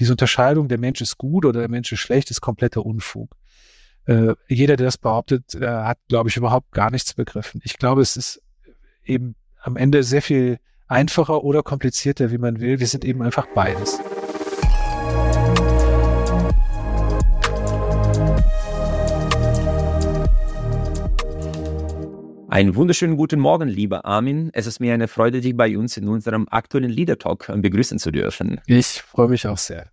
diese Unterscheidung, der Mensch ist gut oder der Mensch ist schlecht, ist kompletter Unfug. Äh, jeder, der das behauptet, äh, hat, glaube ich, überhaupt gar nichts begriffen. Ich glaube, es ist eben am Ende sehr viel einfacher oder komplizierter, wie man will. Wir sind eben einfach beides. Einen wunderschönen guten Morgen, lieber Armin. Es ist mir eine Freude, dich bei uns in unserem aktuellen Leader Talk äh, begrüßen zu dürfen. Ich freue mich auch sehr.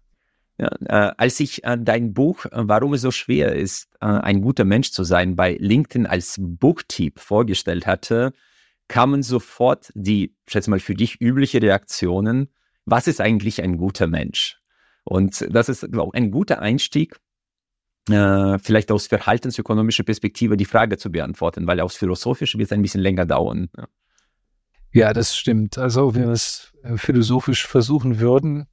Ja, äh, als ich äh, dein Buch, äh, warum es so schwer ist, äh, ein guter Mensch zu sein, bei LinkedIn als Booktipp vorgestellt hatte, kamen sofort die, schätze mal, für dich übliche Reaktionen. Was ist eigentlich ein guter Mensch? Und das ist glaube ich, ein guter Einstieg, äh, vielleicht aus verhaltensökonomischer Perspektive die Frage zu beantworten, weil aus philosophischer wird es ein bisschen länger dauern. Ja. ja, das stimmt. Also wenn wir es äh, philosophisch versuchen würden,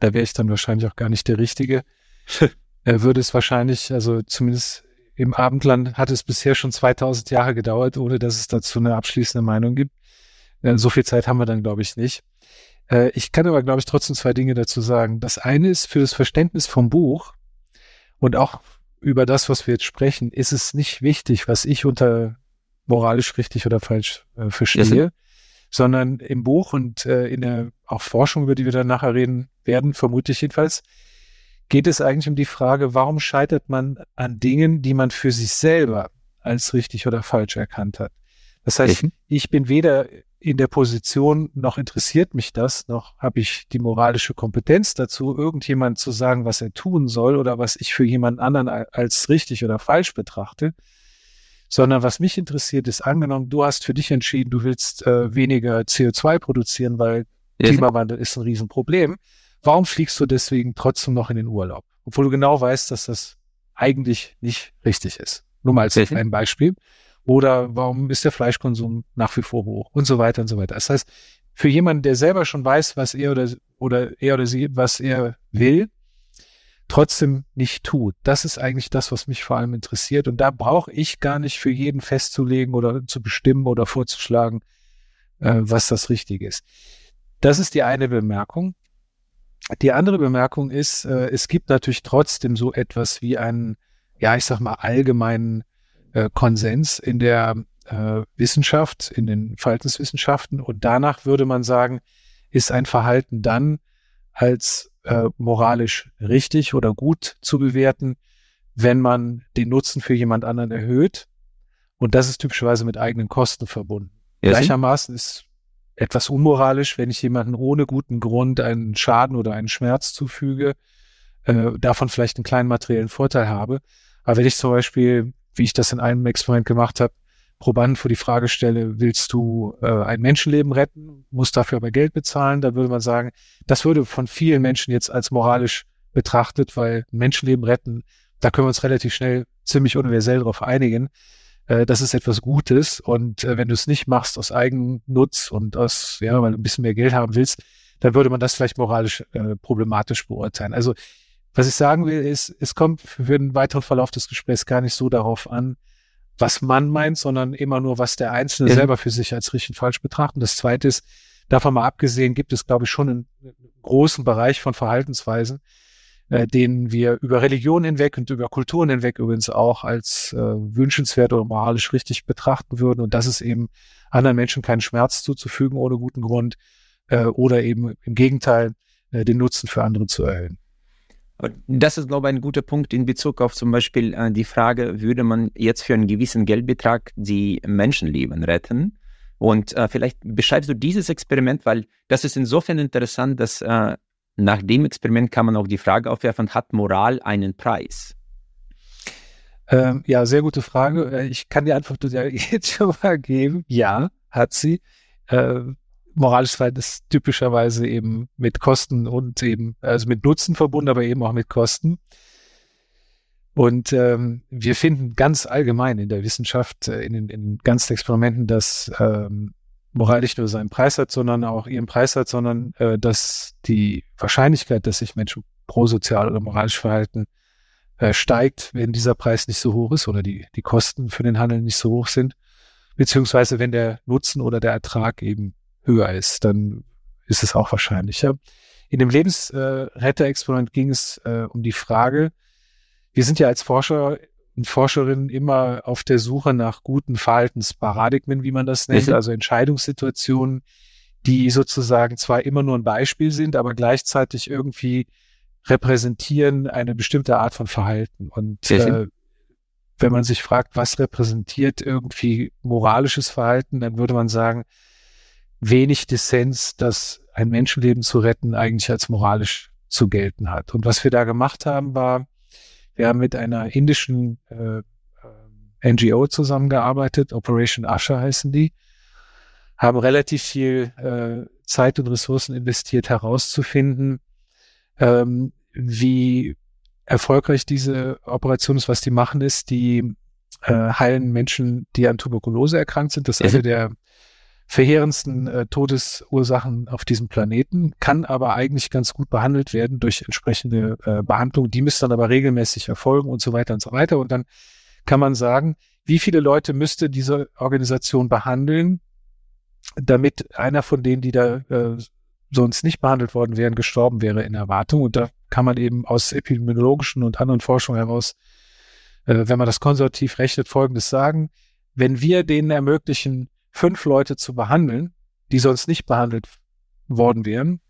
da wäre ich dann wahrscheinlich auch gar nicht der Richtige. Er würde es wahrscheinlich, also zumindest im Abendland hat es bisher schon 2000 Jahre gedauert, ohne dass es dazu eine abschließende Meinung gibt. Äh, so viel Zeit haben wir dann, glaube ich, nicht. Äh, ich kann aber, glaube ich, trotzdem zwei Dinge dazu sagen. Das eine ist für das Verständnis vom Buch und auch über das, was wir jetzt sprechen, ist es nicht wichtig, was ich unter moralisch richtig oder falsch äh, verstehe, yes. sondern im Buch und äh, in der auch Forschung, über die wir dann nachher reden werden, vermute ich jedenfalls, geht es eigentlich um die Frage, warum scheitert man an Dingen, die man für sich selber als richtig oder falsch erkannt hat. Das heißt, mhm. ich bin weder in der Position, noch interessiert mich das, noch habe ich die moralische Kompetenz dazu, irgendjemand zu sagen, was er tun soll oder was ich für jemand anderen als richtig oder falsch betrachte, sondern was mich interessiert ist, angenommen, du hast für dich entschieden, du willst äh, weniger CO2 produzieren, weil ja. Klimawandel ist ein Riesenproblem. Warum fliegst du deswegen trotzdem noch in den Urlaub? Obwohl du genau weißt, dass das eigentlich nicht richtig ist. Nur mal als ein Beispiel. Oder warum ist der Fleischkonsum nach wie vor hoch und so weiter und so weiter. Das heißt, für jemanden, der selber schon weiß, was er oder, oder er oder sie, was er will, trotzdem nicht tut. Das ist eigentlich das, was mich vor allem interessiert. Und da brauche ich gar nicht für jeden festzulegen oder zu bestimmen oder vorzuschlagen, äh, was das Richtige ist. Das ist die eine Bemerkung. Die andere Bemerkung ist, äh, es gibt natürlich trotzdem so etwas wie einen, ja, ich sag mal, allgemeinen äh, Konsens in der äh, Wissenschaft, in den Verhaltenswissenschaften. Und danach würde man sagen, ist ein Verhalten dann als äh, moralisch richtig oder gut zu bewerten, wenn man den Nutzen für jemand anderen erhöht. Und das ist typischerweise mit eigenen Kosten verbunden. Ja, Gleichermaßen ist etwas unmoralisch, wenn ich jemanden ohne guten Grund einen Schaden oder einen Schmerz zufüge, äh, davon vielleicht einen kleinen materiellen Vorteil habe. Aber wenn ich zum Beispiel wie ich das in einem Experiment gemacht habe, Probanden vor die Frage stelle, willst du äh, ein Menschenleben retten, musst dafür aber Geld bezahlen, da würde man sagen, das würde von vielen Menschen jetzt als moralisch betrachtet, weil Menschenleben retten, da können wir uns relativ schnell ziemlich universell darauf einigen. Äh, das ist etwas Gutes und äh, wenn du es nicht machst aus Eigennutz und aus, ja, weil du ein bisschen mehr Geld haben willst, dann würde man das vielleicht moralisch äh, problematisch beurteilen. Also was ich sagen will, ist, es kommt für den weiteren Verlauf des Gesprächs gar nicht so darauf an, was man meint, sondern immer nur, was der Einzelne ja. selber für sich als richtig und falsch betrachtet. Das zweite ist, davon mal abgesehen, gibt es, glaube ich, schon einen großen Bereich von Verhaltensweisen, äh, denen wir über Religion hinweg und über Kulturen hinweg übrigens auch als äh, wünschenswert oder moralisch richtig betrachten würden. Und das ist eben anderen Menschen keinen Schmerz zuzufügen ohne guten Grund äh, oder eben im Gegenteil äh, den Nutzen für andere zu erhöhen. Das ist, glaube ich, ein guter Punkt in Bezug auf zum Beispiel äh, die Frage, würde man jetzt für einen gewissen Geldbetrag die Menschenleben retten? Und äh, vielleicht beschreibst du dieses Experiment, weil das ist insofern interessant, dass äh, nach dem Experiment kann man auch die Frage aufwerfen, hat Moral einen Preis? Ähm, ja, sehr gute Frage. Äh, ich kann die Antwort jetzt schon mal geben. Ja, hat sie. Äh, Verhalten ist typischerweise eben mit Kosten und eben, also mit Nutzen verbunden, aber eben auch mit Kosten. Und ähm, wir finden ganz allgemein in der Wissenschaft, äh, in, den, in den ganzen Experimenten, dass ähm, Moral nicht nur seinen Preis hat, sondern auch ihren Preis hat, sondern äh, dass die Wahrscheinlichkeit, dass sich Menschen prosozial oder moralisch verhalten, äh, steigt, wenn dieser Preis nicht so hoch ist oder die, die Kosten für den Handel nicht so hoch sind, beziehungsweise wenn der Nutzen oder der Ertrag eben höher ist, dann ist es auch wahrscheinlicher. in dem Lebensretter-Experiment ging es äh, um die Frage, wir sind ja als Forscher und Forscherinnen immer auf der Suche nach guten Verhaltensparadigmen, wie man das nennt, mhm. also Entscheidungssituationen, die sozusagen zwar immer nur ein Beispiel sind, aber gleichzeitig irgendwie repräsentieren eine bestimmte Art von Verhalten. Und äh, wenn man sich fragt, was repräsentiert irgendwie moralisches Verhalten, dann würde man sagen, wenig Dissens, dass ein Menschenleben zu retten eigentlich als moralisch zu gelten hat. Und was wir da gemacht haben, war, wir haben mit einer indischen äh, äh NGO zusammengearbeitet, Operation Usher heißen die, haben relativ viel äh, Zeit und Ressourcen investiert, herauszufinden, ähm, wie erfolgreich diese Operation ist. Was die machen, ist, die äh, heilen Menschen, die an Tuberkulose erkrankt sind. Das ist mhm. eine der verheerendsten äh, Todesursachen auf diesem Planeten, kann aber eigentlich ganz gut behandelt werden durch entsprechende äh, Behandlung. Die müsste dann aber regelmäßig erfolgen und so weiter und so weiter. Und dann kann man sagen, wie viele Leute müsste diese Organisation behandeln, damit einer von denen, die da äh, sonst nicht behandelt worden wären, gestorben wäre in Erwartung. Und da kann man eben aus epidemiologischen und anderen Forschungen heraus, äh, wenn man das konservativ rechnet, Folgendes sagen. Wenn wir denen ermöglichen, fünf Leute zu behandeln, die sonst nicht behandelt worden wären,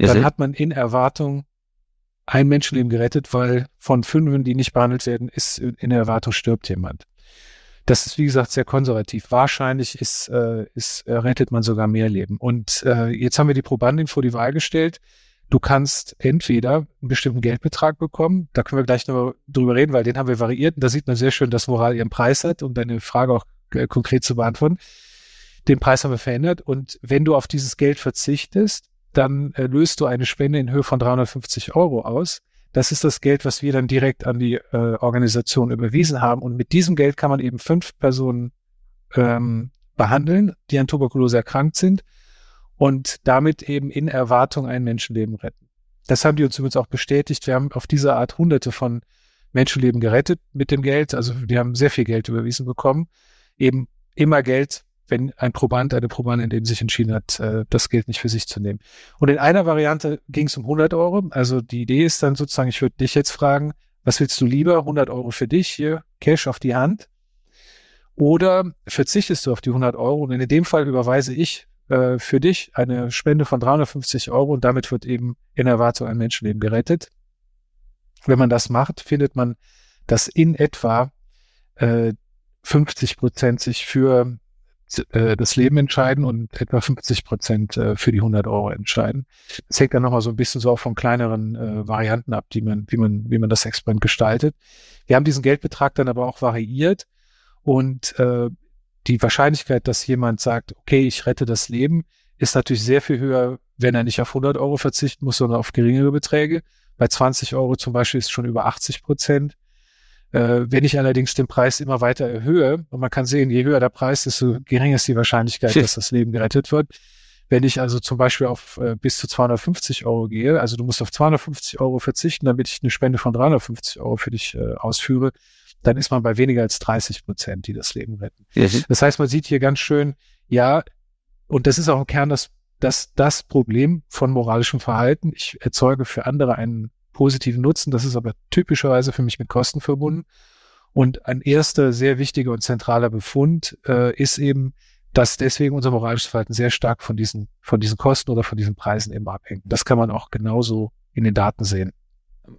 ja, dann hat man in Erwartung ein Menschenleben gerettet, weil von fünf, die nicht behandelt werden, ist in Erwartung stirbt jemand. Das ist, wie gesagt, sehr konservativ. Wahrscheinlich ist, äh, ist äh, rettet man sogar mehr Leben. Und äh, jetzt haben wir die Probandin vor die Wahl gestellt. Du kannst entweder einen bestimmten Geldbetrag bekommen, da können wir gleich noch drüber reden, weil den haben wir variiert. Und da sieht man sehr schön, dass Moral ihren Preis hat, um deine Frage auch äh, konkret zu beantworten den Preis haben wir verändert. Und wenn du auf dieses Geld verzichtest, dann äh, löst du eine Spende in Höhe von 350 Euro aus. Das ist das Geld, was wir dann direkt an die äh, Organisation überwiesen haben. Und mit diesem Geld kann man eben fünf Personen ähm, behandeln, die an Tuberkulose erkrankt sind und damit eben in Erwartung ein Menschenleben retten. Das haben die uns übrigens auch bestätigt. Wir haben auf diese Art hunderte von Menschenleben gerettet mit dem Geld. Also die haben sehr viel Geld überwiesen bekommen. Eben immer Geld, wenn ein Proband, eine Probandin eben sich entschieden hat, äh, das Geld nicht für sich zu nehmen. Und in einer Variante ging es um 100 Euro. Also die Idee ist dann sozusagen, ich würde dich jetzt fragen, was willst du lieber? 100 Euro für dich, hier Cash auf die Hand. Oder verzichtest du auf die 100 Euro? Und in dem Fall überweise ich äh, für dich eine Spende von 350 Euro und damit wird eben in Erwartung ein Menschenleben gerettet. Wenn man das macht, findet man, dass in etwa äh, 50 Prozent sich für äh, das Leben entscheiden und etwa 50 Prozent äh, für die 100 Euro entscheiden. Das hängt dann nochmal so ein bisschen so auch von kleineren äh, Varianten ab, die man, wie man, wie man das Experiment gestaltet. Wir haben diesen Geldbetrag dann aber auch variiert und äh, die Wahrscheinlichkeit, dass jemand sagt, okay, ich rette das Leben, ist natürlich sehr viel höher, wenn er nicht auf 100 Euro verzichten muss, sondern auf geringere Beträge. Bei 20 Euro zum Beispiel ist schon über 80 Prozent. Äh, wenn ich allerdings den Preis immer weiter erhöhe, und man kann sehen, je höher der Preis, desto geringer ist die Wahrscheinlichkeit, dass das Leben gerettet wird. Wenn ich also zum Beispiel auf äh, bis zu 250 Euro gehe, also du musst auf 250 Euro verzichten, damit ich eine Spende von 350 Euro für dich äh, ausführe, dann ist man bei weniger als 30 Prozent, die das Leben retten. Mhm. Das heißt, man sieht hier ganz schön, ja, und das ist auch im Kern das, das, das Problem von moralischem Verhalten. Ich erzeuge für andere einen positiven Nutzen. Das ist aber typischerweise für mich mit Kosten verbunden. Und ein erster sehr wichtiger und zentraler Befund äh, ist eben, dass deswegen unser moralisches Verhalten sehr stark von diesen, von diesen Kosten oder von diesen Preisen eben abhängt. Das kann man auch genauso in den Daten sehen.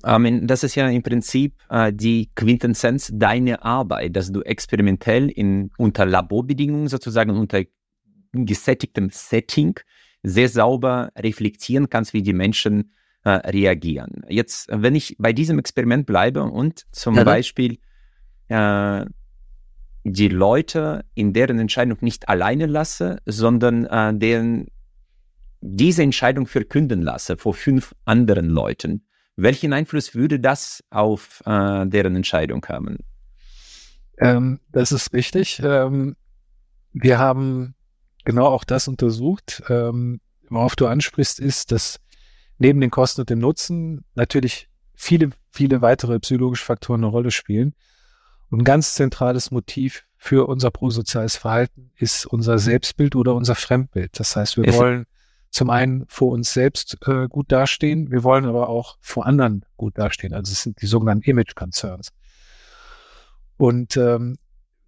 Das ist ja im Prinzip äh, die Quintessenz deiner Arbeit, dass du experimentell in, unter Laborbedingungen sozusagen unter gesättigtem Setting sehr sauber reflektieren kannst, wie die Menschen äh, reagieren. Jetzt, wenn ich bei diesem Experiment bleibe und zum ja, Beispiel äh, die Leute in deren Entscheidung nicht alleine lasse, sondern äh, deren diese Entscheidung verkünden lasse vor fünf anderen Leuten, welchen Einfluss würde das auf äh, deren Entscheidung haben? Ähm, das ist richtig. Ähm, wir haben genau auch das untersucht. Ähm, worauf du ansprichst, ist, dass neben den Kosten und dem Nutzen natürlich viele, viele weitere psychologische Faktoren eine Rolle spielen. Und ein ganz zentrales Motiv für unser prosoziales Verhalten ist unser Selbstbild oder unser Fremdbild. Das heißt, wir wollen zum einen vor uns selbst äh, gut dastehen, wir wollen aber auch vor anderen gut dastehen. Also es sind die sogenannten Image Concerns. Und ähm,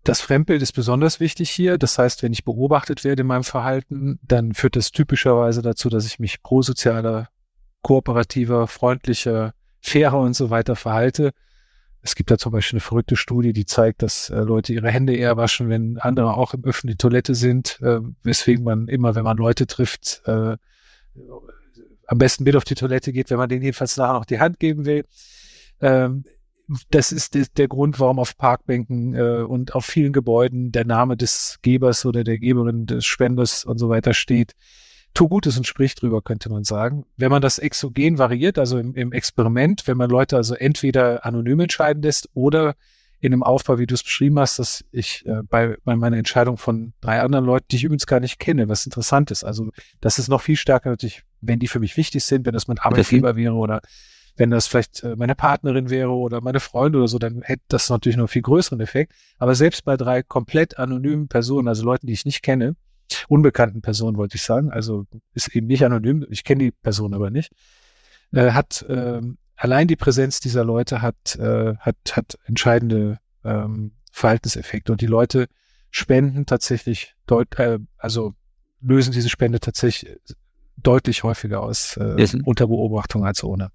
das Fremdbild ist besonders wichtig hier. Das heißt, wenn ich beobachtet werde in meinem Verhalten, dann führt das typischerweise dazu, dass ich mich prosozialer, kooperativer, freundlicher, fairer und so weiter verhalte. Es gibt da zum Beispiel eine verrückte Studie, die zeigt, dass äh, Leute ihre Hände eher waschen, wenn andere auch im öffentlichen Toilette sind, äh, weswegen man immer, wenn man Leute trifft, äh, am besten mit auf die Toilette geht, wenn man denen jedenfalls nachher noch die Hand geben will. Ähm, das ist de der Grund, warum auf Parkbänken äh, und auf vielen Gebäuden der Name des Gebers oder der Geberin des Spenders und so weiter steht tu Gutes und sprich drüber, könnte man sagen. Wenn man das exogen variiert, also im, im Experiment, wenn man Leute also entweder anonym entscheiden lässt oder in einem Aufbau, wie du es beschrieben hast, dass ich äh, bei, bei meiner Entscheidung von drei anderen Leuten, die ich übrigens gar nicht kenne, was interessant ist. Also das ist noch viel stärker natürlich, wenn die für mich wichtig sind, wenn das mein Arbeitgeber wäre oder wenn das vielleicht äh, meine Partnerin wäre oder meine Freunde oder so, dann hätte das natürlich noch viel größeren Effekt. Aber selbst bei drei komplett anonymen Personen, also Leuten, die ich nicht kenne, unbekannten Person, wollte ich sagen, also ist eben nicht anonym, ich kenne die Person aber nicht, äh, hat äh, allein die Präsenz dieser Leute hat, äh, hat, hat entscheidende ähm, Verhaltenseffekte. Und die Leute spenden tatsächlich deut äh, also lösen diese Spende tatsächlich deutlich häufiger aus äh, unter Beobachtung als ohne.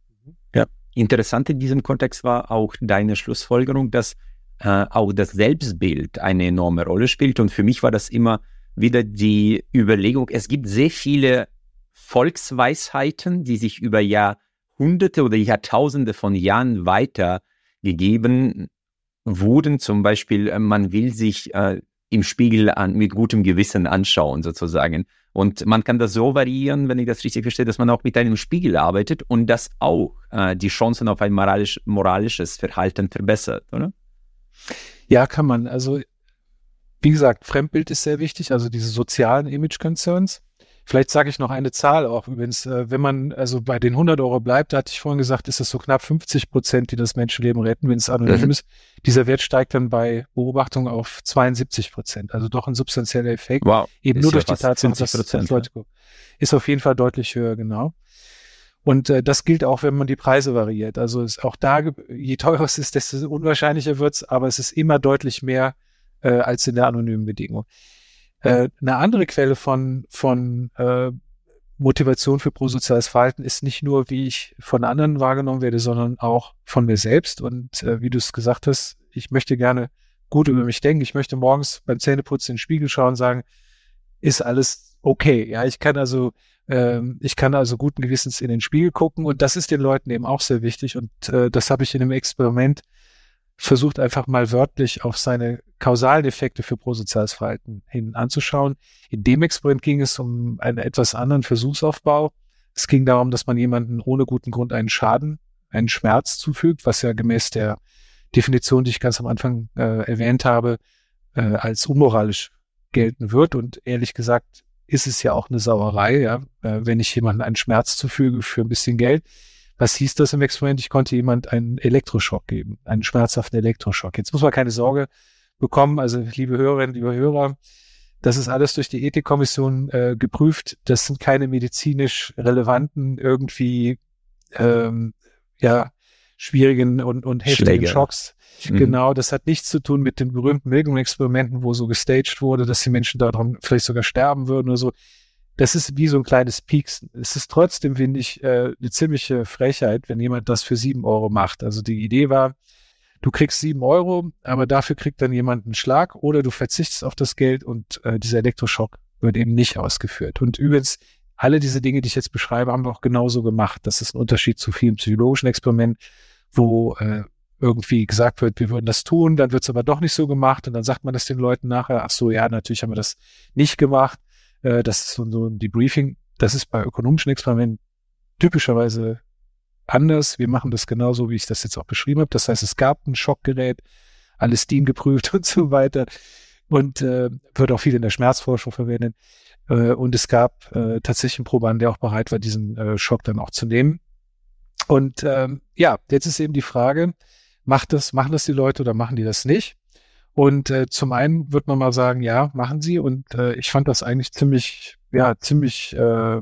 Ja, interessant in diesem Kontext war auch deine Schlussfolgerung, dass äh, auch das Selbstbild eine enorme Rolle spielt. Und für mich war das immer wieder die Überlegung, es gibt sehr viele Volksweisheiten, die sich über Jahrhunderte oder Jahrtausende von Jahren weitergegeben wurden. Zum Beispiel, äh, man will sich äh, im Spiegel an, mit gutem Gewissen anschauen, sozusagen. Und man kann das so variieren, wenn ich das richtig verstehe, dass man auch mit einem Spiegel arbeitet und das auch äh, die Chancen auf ein moralisch, moralisches Verhalten verbessert, oder? Ja, kann man. Also wie gesagt, Fremdbild ist sehr wichtig, also diese sozialen Image-Concerns. Vielleicht sage ich noch eine Zahl auch übrigens. Äh, wenn man also bei den 100 Euro bleibt, da hatte ich vorhin gesagt, ist es so knapp 50 Prozent, die das Menschenleben retten, wenn es anonym mhm. ist. Dieser Wert steigt dann bei Beobachtung auf 72 Prozent. Also doch ein substanzieller Effekt. Wow. Eben ist nur durch die Tatsache, dass, dass Leute ja. ist auf jeden Fall deutlich höher, genau. Und äh, das gilt auch, wenn man die Preise variiert. Also ist auch da, je teurer es ist, desto unwahrscheinlicher wird's, aber es ist immer deutlich mehr äh, als in der anonymen Bedingung. Äh, eine andere Quelle von, von äh, Motivation für prosoziales Verhalten ist nicht nur, wie ich von anderen wahrgenommen werde, sondern auch von mir selbst. Und äh, wie du es gesagt hast, ich möchte gerne gut über mich denken. Ich möchte morgens beim Zähneputzen in den Spiegel schauen und sagen, ist alles okay. Ja, ich kann also, ähm, ich kann also guten Gewissens in den Spiegel gucken und das ist den Leuten eben auch sehr wichtig. Und äh, das habe ich in einem Experiment versucht einfach mal wörtlich auf seine kausalen Effekte für prosoziales Verhalten hin anzuschauen. In dem Experiment ging es um einen etwas anderen Versuchsaufbau. Es ging darum, dass man jemanden ohne guten Grund einen Schaden, einen Schmerz zufügt, was ja gemäß der Definition, die ich ganz am Anfang äh, erwähnt habe, äh, als unmoralisch gelten wird. Und ehrlich gesagt ist es ja auch eine Sauerei, ja, äh, wenn ich jemanden einen Schmerz zufüge für ein bisschen Geld. Was hieß das im Experiment? Ich konnte jemand einen Elektroschock geben, einen schmerzhaften Elektroschock. Jetzt muss man keine Sorge bekommen, also liebe Hörerinnen, liebe Hörer, das ist alles durch die Ethikkommission äh, geprüft. Das sind keine medizinisch relevanten, irgendwie ähm, ja schwierigen und, und heftigen Schläge. Schocks. Mhm. Genau, das hat nichts zu tun mit den berühmten Milgram-Experimenten, wo so gestaged wurde, dass die Menschen daran vielleicht sogar sterben würden oder so das ist wie so ein kleines Pieksen. Es ist trotzdem, finde ich, äh, eine ziemliche Frechheit, wenn jemand das für sieben Euro macht. Also die Idee war, du kriegst sieben Euro, aber dafür kriegt dann jemand einen Schlag oder du verzichtest auf das Geld und äh, dieser Elektroschock wird eben nicht ausgeführt. Und übrigens, alle diese Dinge, die ich jetzt beschreibe, haben wir auch genauso gemacht. Das ist ein Unterschied zu vielen psychologischen Experimenten, wo äh, irgendwie gesagt wird, wir würden das tun, dann wird es aber doch nicht so gemacht und dann sagt man das den Leuten nachher, ach so, ja, natürlich haben wir das nicht gemacht. Äh, das ist so, so ein Debriefing. Das ist bei ökonomischen Experimenten typischerweise anders. Wir machen das genauso, wie ich das jetzt auch beschrieben habe. Das heißt, es gab ein Schockgerät, alles DIN geprüft und so weiter und äh, wird auch viel in der Schmerzforschung verwendet. Äh, und es gab äh, tatsächlich einen Probanden, der auch bereit war, diesen äh, Schock dann auch zu nehmen. Und ähm, ja, jetzt ist eben die Frage, macht das, machen das die Leute oder machen die das nicht? Und äh, zum einen wird man mal sagen, ja, machen sie. Und äh, ich fand das eigentlich ziemlich, ja, ziemlich äh,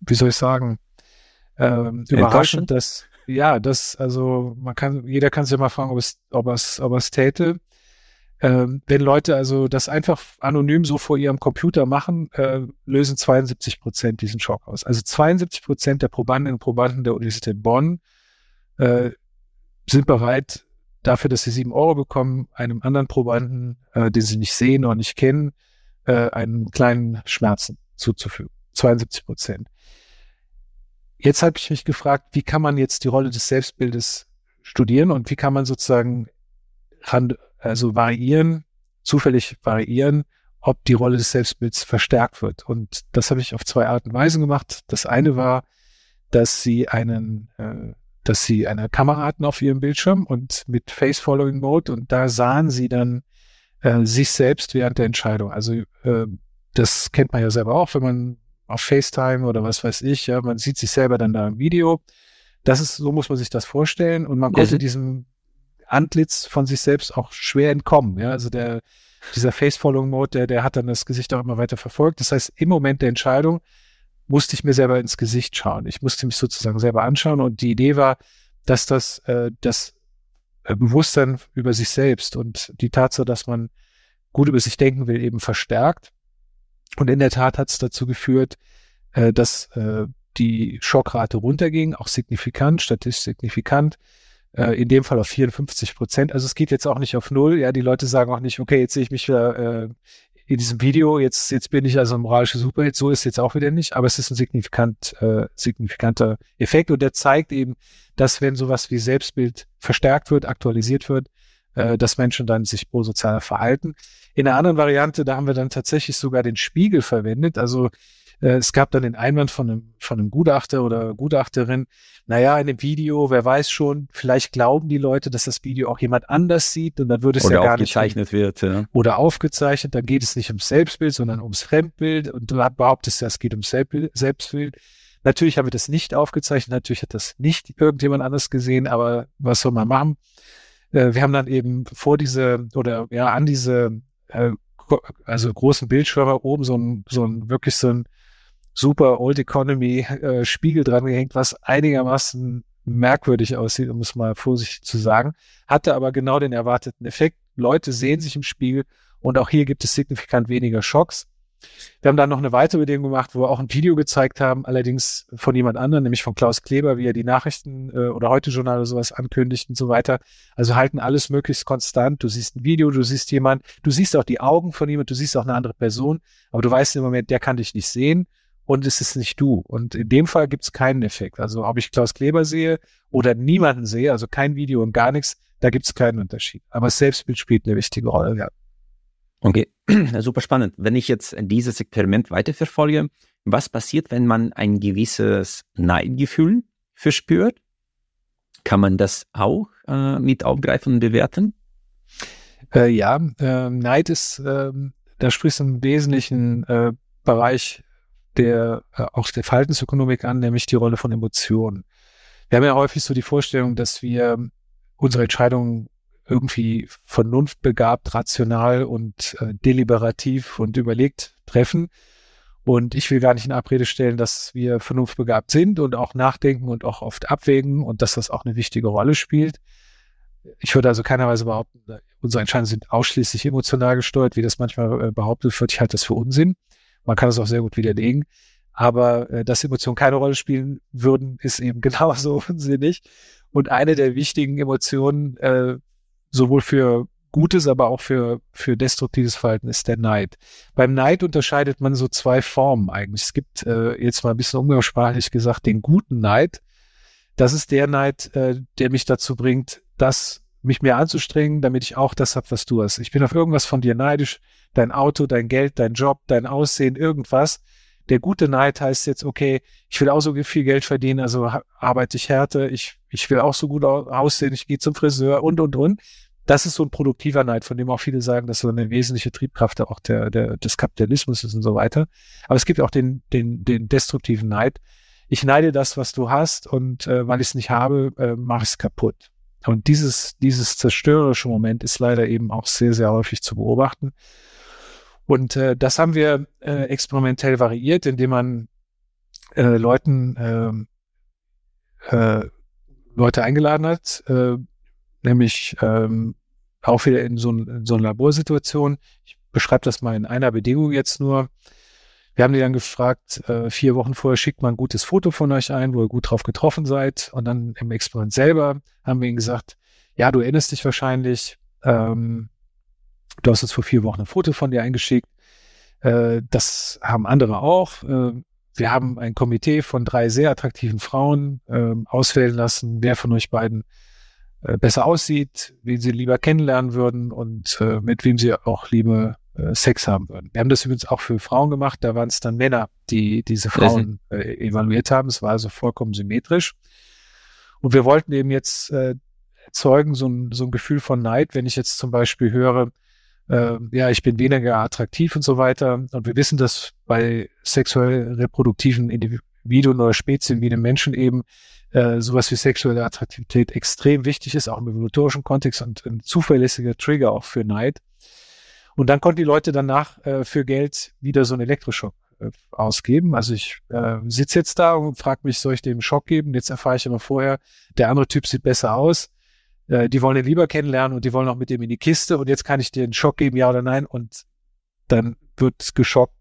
wie soll ich sagen, ähm, überraschend, dass, ja, das, also man kann, jeder kann sich ja mal fragen, ob es, ob es, ob es täte. Ähm, wenn Leute also das einfach anonym so vor ihrem Computer machen, äh, lösen 72 Prozent diesen Schock aus. Also 72 Prozent der Probandinnen und Probanden der Universität Bonn äh, sind bereit, dafür, dass sie sieben Euro bekommen, einem anderen Probanden, äh, den sie nicht sehen oder nicht kennen, äh, einen kleinen Schmerzen zuzufügen. 72 Prozent. Jetzt habe ich mich gefragt, wie kann man jetzt die Rolle des Selbstbildes studieren und wie kann man sozusagen also variieren, zufällig variieren, ob die Rolle des Selbstbilds verstärkt wird. Und das habe ich auf zwei Arten und Weisen gemacht. Das eine war, dass sie einen, äh, dass sie eine Kamera hatten auf ihrem Bildschirm und mit Face Following Mode und da sahen sie dann äh, sich selbst während der Entscheidung. Also äh, das kennt man ja selber auch, wenn man auf FaceTime oder was weiß ich, ja, man sieht sich selber dann da im Video. Das ist, so muss man sich das vorstellen und man konnte mhm. diesem Antlitz von sich selbst auch schwer entkommen. Ja, also der, dieser Face-Following-Mode, der, der hat dann das Gesicht auch immer weiter verfolgt. Das heißt, im Moment der Entscheidung musste ich mir selber ins Gesicht schauen. Ich musste mich sozusagen selber anschauen und die Idee war, dass das, äh, das äh, Bewusstsein über sich selbst und die Tatsache, dass man gut über sich denken will, eben verstärkt. Und in der Tat hat es dazu geführt, äh, dass äh, die Schockrate runterging, auch signifikant, statistisch signifikant äh, in dem Fall auf 54 Prozent. Also es geht jetzt auch nicht auf null. Ja, die Leute sagen auch nicht, okay, jetzt sehe ich mich wieder äh, in diesem Video, jetzt, jetzt bin ich also ein moralischer Superheld. So ist es jetzt auch wieder nicht, aber es ist ein signifikant, äh, signifikanter Effekt und der zeigt eben, dass wenn sowas wie Selbstbild verstärkt wird, aktualisiert wird, äh, dass Menschen dann sich prosozialer verhalten. In einer anderen Variante, da haben wir dann tatsächlich sogar den Spiegel verwendet. Also es gab dann den Einwand von einem, von einem Gutachter oder Gutachterin, naja, in dem Video, wer weiß schon, vielleicht glauben die Leute, dass das Video auch jemand anders sieht und dann würde es oder ja gar nicht. Oder aufgezeichnet wird. Ja. Oder aufgezeichnet, dann geht es nicht ums Selbstbild, sondern ums Fremdbild und du behauptest, es geht ums Selbstbild. Natürlich haben wir das nicht aufgezeichnet, natürlich hat das nicht irgendjemand anders gesehen, aber was soll man machen? Äh, wir haben dann eben vor diese oder ja an diese äh, also großen Bildschirme oben so ein, so ein wirklich so ein super Old Economy äh, Spiegel dran gehängt, was einigermaßen merkwürdig aussieht, um es mal vorsichtig zu sagen, hatte aber genau den erwarteten Effekt. Leute sehen sich im Spiegel und auch hier gibt es signifikant weniger Schocks. Wir haben dann noch eine weitere Bedingung gemacht, wo wir auch ein Video gezeigt haben, allerdings von jemand anderem, nämlich von Klaus Kleber, wie er die Nachrichten äh, oder heute Journal oder sowas ankündigt und so weiter. Also halten alles möglichst konstant. Du siehst ein Video, du siehst jemand, du siehst auch die Augen von jemand, du siehst auch eine andere Person, aber du weißt im Moment, der kann dich nicht sehen und es ist nicht du. Und in dem Fall gibt es keinen Effekt. Also ob ich Klaus Kleber sehe oder niemanden sehe, also kein Video und gar nichts, da gibt es keinen Unterschied. Aber das Selbstbild spielt eine wichtige Rolle, ja. Okay, super spannend. Wenn ich jetzt dieses Experiment weiterverfolge, was passiert, wenn man ein gewisses Neidgefühl verspürt? Kann man das auch äh, mit aufgreifen und bewerten? Äh, ja, äh, Neid ist, äh, da sprichst du im Wesentlichen äh, Bereich der, äh, auch der Verhaltensökonomik an, nämlich die Rolle von Emotionen. Wir haben ja häufig so die Vorstellung, dass wir unsere Entscheidungen irgendwie vernunftbegabt, rational und äh, deliberativ und überlegt treffen. Und ich will gar nicht in Abrede stellen, dass wir vernunftbegabt sind und auch nachdenken und auch oft abwägen und dass das auch eine wichtige Rolle spielt. Ich würde also keinerweise behaupten, unsere Entscheidungen sind ausschließlich emotional gesteuert, wie das manchmal äh, behauptet wird. Ich halte das für Unsinn. Man kann es auch sehr gut widerlegen. Aber äh, dass Emotionen keine Rolle spielen würden, ist eben genauso unsinnig. Und eine der wichtigen Emotionen, äh, sowohl für Gutes, aber auch für, für destruktives Verhalten ist der Neid. Beim Neid unterscheidet man so zwei Formen eigentlich. Es gibt äh, jetzt mal ein bisschen umgangssprachlich gesagt den guten Neid. Das ist der Neid, äh, der mich dazu bringt, das mich mehr anzustrengen, damit ich auch das habe, was du hast. Ich bin auf irgendwas von dir neidisch, dein Auto, dein Geld, dein Job, dein Aussehen, irgendwas. Der gute Neid heißt jetzt, okay, ich will auch so viel Geld verdienen, also arbeite ich härter, ich, ich will auch so gut aussehen, ich gehe zum Friseur und, und, und. Das ist so ein produktiver Neid, von dem auch viele sagen, dass so eine wesentliche Triebkraft auch der, der, des Kapitalismus ist und so weiter. Aber es gibt auch den, den, den destruktiven Neid. Ich neide das, was du hast und äh, weil ich es nicht habe, äh, mache ich es kaputt. Und dieses, dieses zerstörerische Moment ist leider eben auch sehr, sehr häufig zu beobachten. Und äh, das haben wir äh, experimentell variiert, indem man äh, Leuten äh, äh, Leute eingeladen hat, äh, nämlich ähm, auch wieder in so, in so einer Laborsituation. Ich beschreibe das mal in einer Bedingung jetzt nur. Wir haben die dann gefragt, äh, vier Wochen vorher schickt mal ein gutes Foto von euch ein, wo ihr gut drauf getroffen seid. Und dann im Experiment selber haben wir ihnen gesagt, ja, du erinnerst dich wahrscheinlich, ähm, du hast uns vor vier Wochen ein Foto von dir eingeschickt. Äh, das haben andere auch. Äh, wir haben ein Komitee von drei sehr attraktiven Frauen äh, auswählen lassen, wer von euch beiden äh, besser aussieht, wen sie lieber kennenlernen würden und äh, mit wem sie auch lieber äh, Sex haben würden. Wir haben das übrigens auch für Frauen gemacht, da waren es dann Männer, die diese Frauen äh, evaluiert haben. Es war also vollkommen symmetrisch. Und wir wollten eben jetzt äh, erzeugen, so ein, so ein Gefühl von Neid, wenn ich jetzt zum Beispiel höre, äh, ja, ich bin weniger attraktiv und so weiter. Und wir wissen, dass bei sexuell reproduktiven Individuen oder Spezien wie dem Menschen eben äh, sowas wie sexuelle Attraktivität extrem wichtig ist, auch im evolutorischen Kontext und ein zuverlässiger Trigger auch für Neid. Und dann konnten die Leute danach äh, für Geld wieder so einen Elektroschock äh, ausgeben. Also ich äh, sitze jetzt da und frage mich, soll ich dem Schock geben? Jetzt erfahre ich immer vorher, der andere Typ sieht besser aus. Äh, die wollen ihn lieber kennenlernen und die wollen auch mit ihm in die Kiste. Und jetzt kann ich dir einen Schock geben, ja oder nein. Und dann wird geschockt,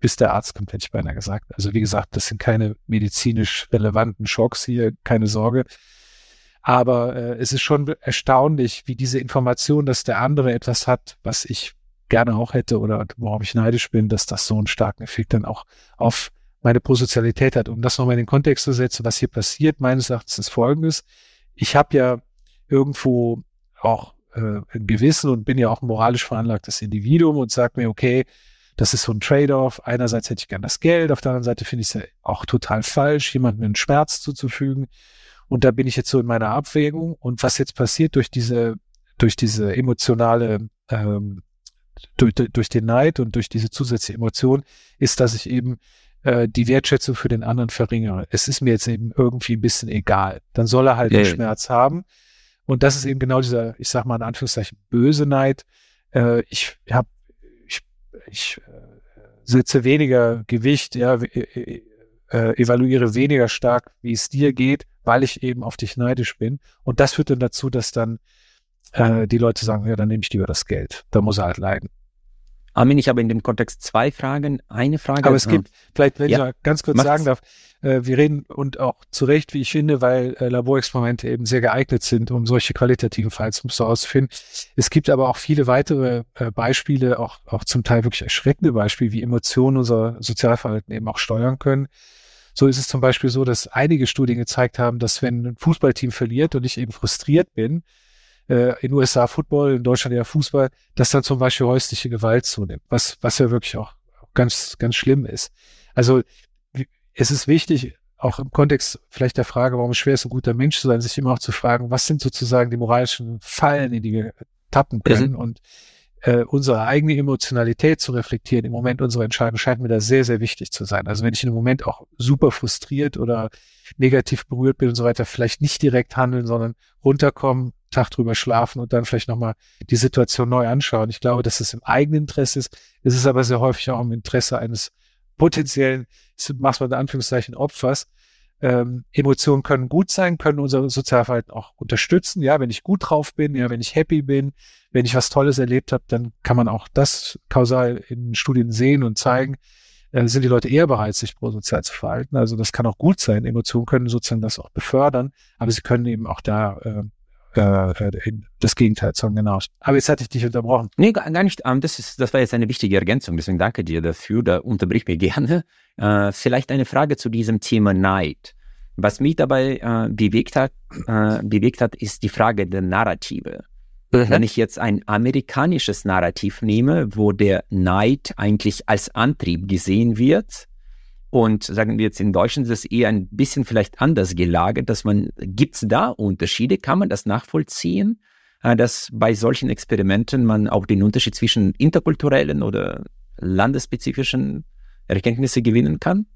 bis der Arzt kommt, hätte ich beinahe gesagt. Also wie gesagt, das sind keine medizinisch relevanten Schocks hier, keine Sorge. Aber äh, es ist schon erstaunlich, wie diese Information, dass der andere etwas hat, was ich gerne auch hätte oder worauf ich neidisch bin, dass das so einen starken Effekt dann auch auf meine Prosozialität hat. Um das nochmal in den Kontext zu setzen, was hier passiert, meines Erachtens ist folgendes. Ich habe ja irgendwo auch äh, ein Gewissen und bin ja auch ein moralisch veranlagtes Individuum und sage mir, okay, das ist so ein Trade-off. Einerseits hätte ich gern das Geld, auf der anderen Seite finde ich es ja auch total falsch, jemandem einen Schmerz zuzufügen. Und da bin ich jetzt so in meiner Abwägung. Und was jetzt passiert durch diese, durch diese emotionale ähm, durch, durch den Neid und durch diese zusätzliche Emotion ist, dass ich eben äh, die Wertschätzung für den anderen verringere. Es ist mir jetzt eben irgendwie ein bisschen egal. Dann soll er halt yeah. den Schmerz haben. Und das ist eben genau dieser, ich sag mal in Anführungszeichen, böse Neid. Äh, ich habe, ich, ich äh, setze weniger Gewicht, ja, äh, äh, evaluiere weniger stark, wie es dir geht, weil ich eben auf dich neidisch bin. Und das führt dann dazu, dass dann äh, die Leute sagen, ja, dann nehme ich lieber das Geld. Da muss er halt leiden. Armin, ich habe in dem Kontext zwei Fragen. Eine Frage. Aber es gibt, äh, vielleicht, wenn ja. ich mal ganz kurz Macht's. sagen darf, äh, wir reden und auch zu Recht, wie ich finde, weil äh, Laborexperimente eben sehr geeignet sind, um solche qualitativen Fallsmuster auszufinden. Es gibt aber auch viele weitere äh, Beispiele, auch, auch zum Teil wirklich erschreckende Beispiele, wie Emotionen unser Sozialverhalten eben auch steuern können. So ist es zum Beispiel so, dass einige Studien gezeigt haben, dass wenn ein Fußballteam verliert und ich eben frustriert bin, äh, in USA Football, in Deutschland ja Fußball, dass dann zum Beispiel häusliche Gewalt zunimmt, was, was ja wirklich auch ganz, ganz schlimm ist. Also es ist wichtig, auch im Kontext vielleicht der Frage, warum es schwer ist, ein guter Mensch zu sein, sich immer auch zu fragen, was sind sozusagen die moralischen Fallen, in die wir tappen können und äh, unsere eigene Emotionalität zu reflektieren im Moment unserer Entscheidung scheint mir da sehr, sehr wichtig zu sein. Also wenn ich in einem Moment auch super frustriert oder negativ berührt bin und so weiter, vielleicht nicht direkt handeln, sondern runterkommen, Tag drüber schlafen und dann vielleicht nochmal die Situation neu anschauen. Ich glaube, dass es im eigenen Interesse ist. Es ist aber sehr häufig auch im Interesse eines potenziellen, mach's mal in Anführungszeichen, Opfers. Ähm, Emotionen können gut sein, können unser Sozialverhalten auch unterstützen. Ja, wenn ich gut drauf bin, ja, wenn ich happy bin, wenn ich was Tolles erlebt habe, dann kann man auch das kausal in Studien sehen und zeigen. Äh, sind die Leute eher bereit, sich prosozial zu verhalten. Also das kann auch gut sein. Emotionen können sozusagen das auch befördern, aber sie können eben auch da äh, äh, das Gegenteil sagen, genau. Aber jetzt hatte ich dich unterbrochen. Nee, gar, nicht. Um, das, ist, das war jetzt eine wichtige Ergänzung, deswegen danke dir dafür. Da unterbrich mir gerne. Äh, vielleicht eine Frage zu diesem Thema Neid. Was mich dabei äh, bewegt, hat, äh, bewegt hat, ist die Frage der Narrative. Mhm. Wenn ich jetzt ein amerikanisches Narrativ nehme, wo der Neid eigentlich als Antrieb gesehen wird, und sagen wir jetzt in Deutschland ist es eher ein bisschen vielleicht anders gelagert, dass man, gibt es da Unterschiede? Kann man das nachvollziehen, äh, dass bei solchen Experimenten man auch den Unterschied zwischen interkulturellen oder landesspezifischen Erkenntnisse gewinnen kann?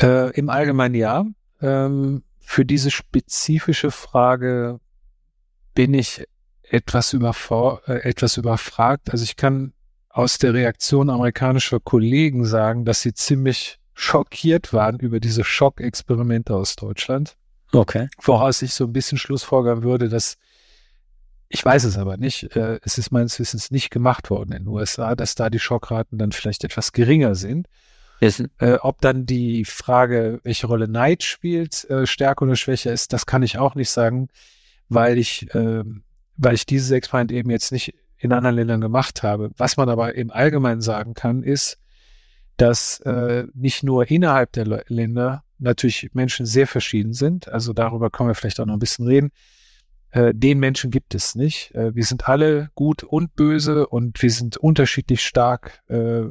Äh, Im Allgemeinen ja. Ähm, für diese spezifische Frage bin ich etwas, überfor äh, etwas überfragt. Also ich kann aus der Reaktion amerikanischer Kollegen sagen, dass sie ziemlich schockiert waren über diese Schockexperimente aus Deutschland. Okay. Woraus ich so ein bisschen Schlussfolgern würde, dass ich weiß es aber nicht. Äh, es ist meines Wissens nicht gemacht worden in den USA, dass da die Schockraten dann vielleicht etwas geringer sind. Yes. Äh, ob dann die Frage, welche Rolle Neid spielt, äh, stärker oder schwächer ist, das kann ich auch nicht sagen, weil ich, äh, weil ich dieses Experiment eben jetzt nicht in anderen Ländern gemacht habe. Was man aber im Allgemeinen sagen kann, ist, dass äh, nicht nur innerhalb der Länder natürlich Menschen sehr verschieden sind. Also darüber können wir vielleicht auch noch ein bisschen reden. Äh, den Menschen gibt es nicht. Äh, wir sind alle gut und böse und wir sind unterschiedlich stark äh,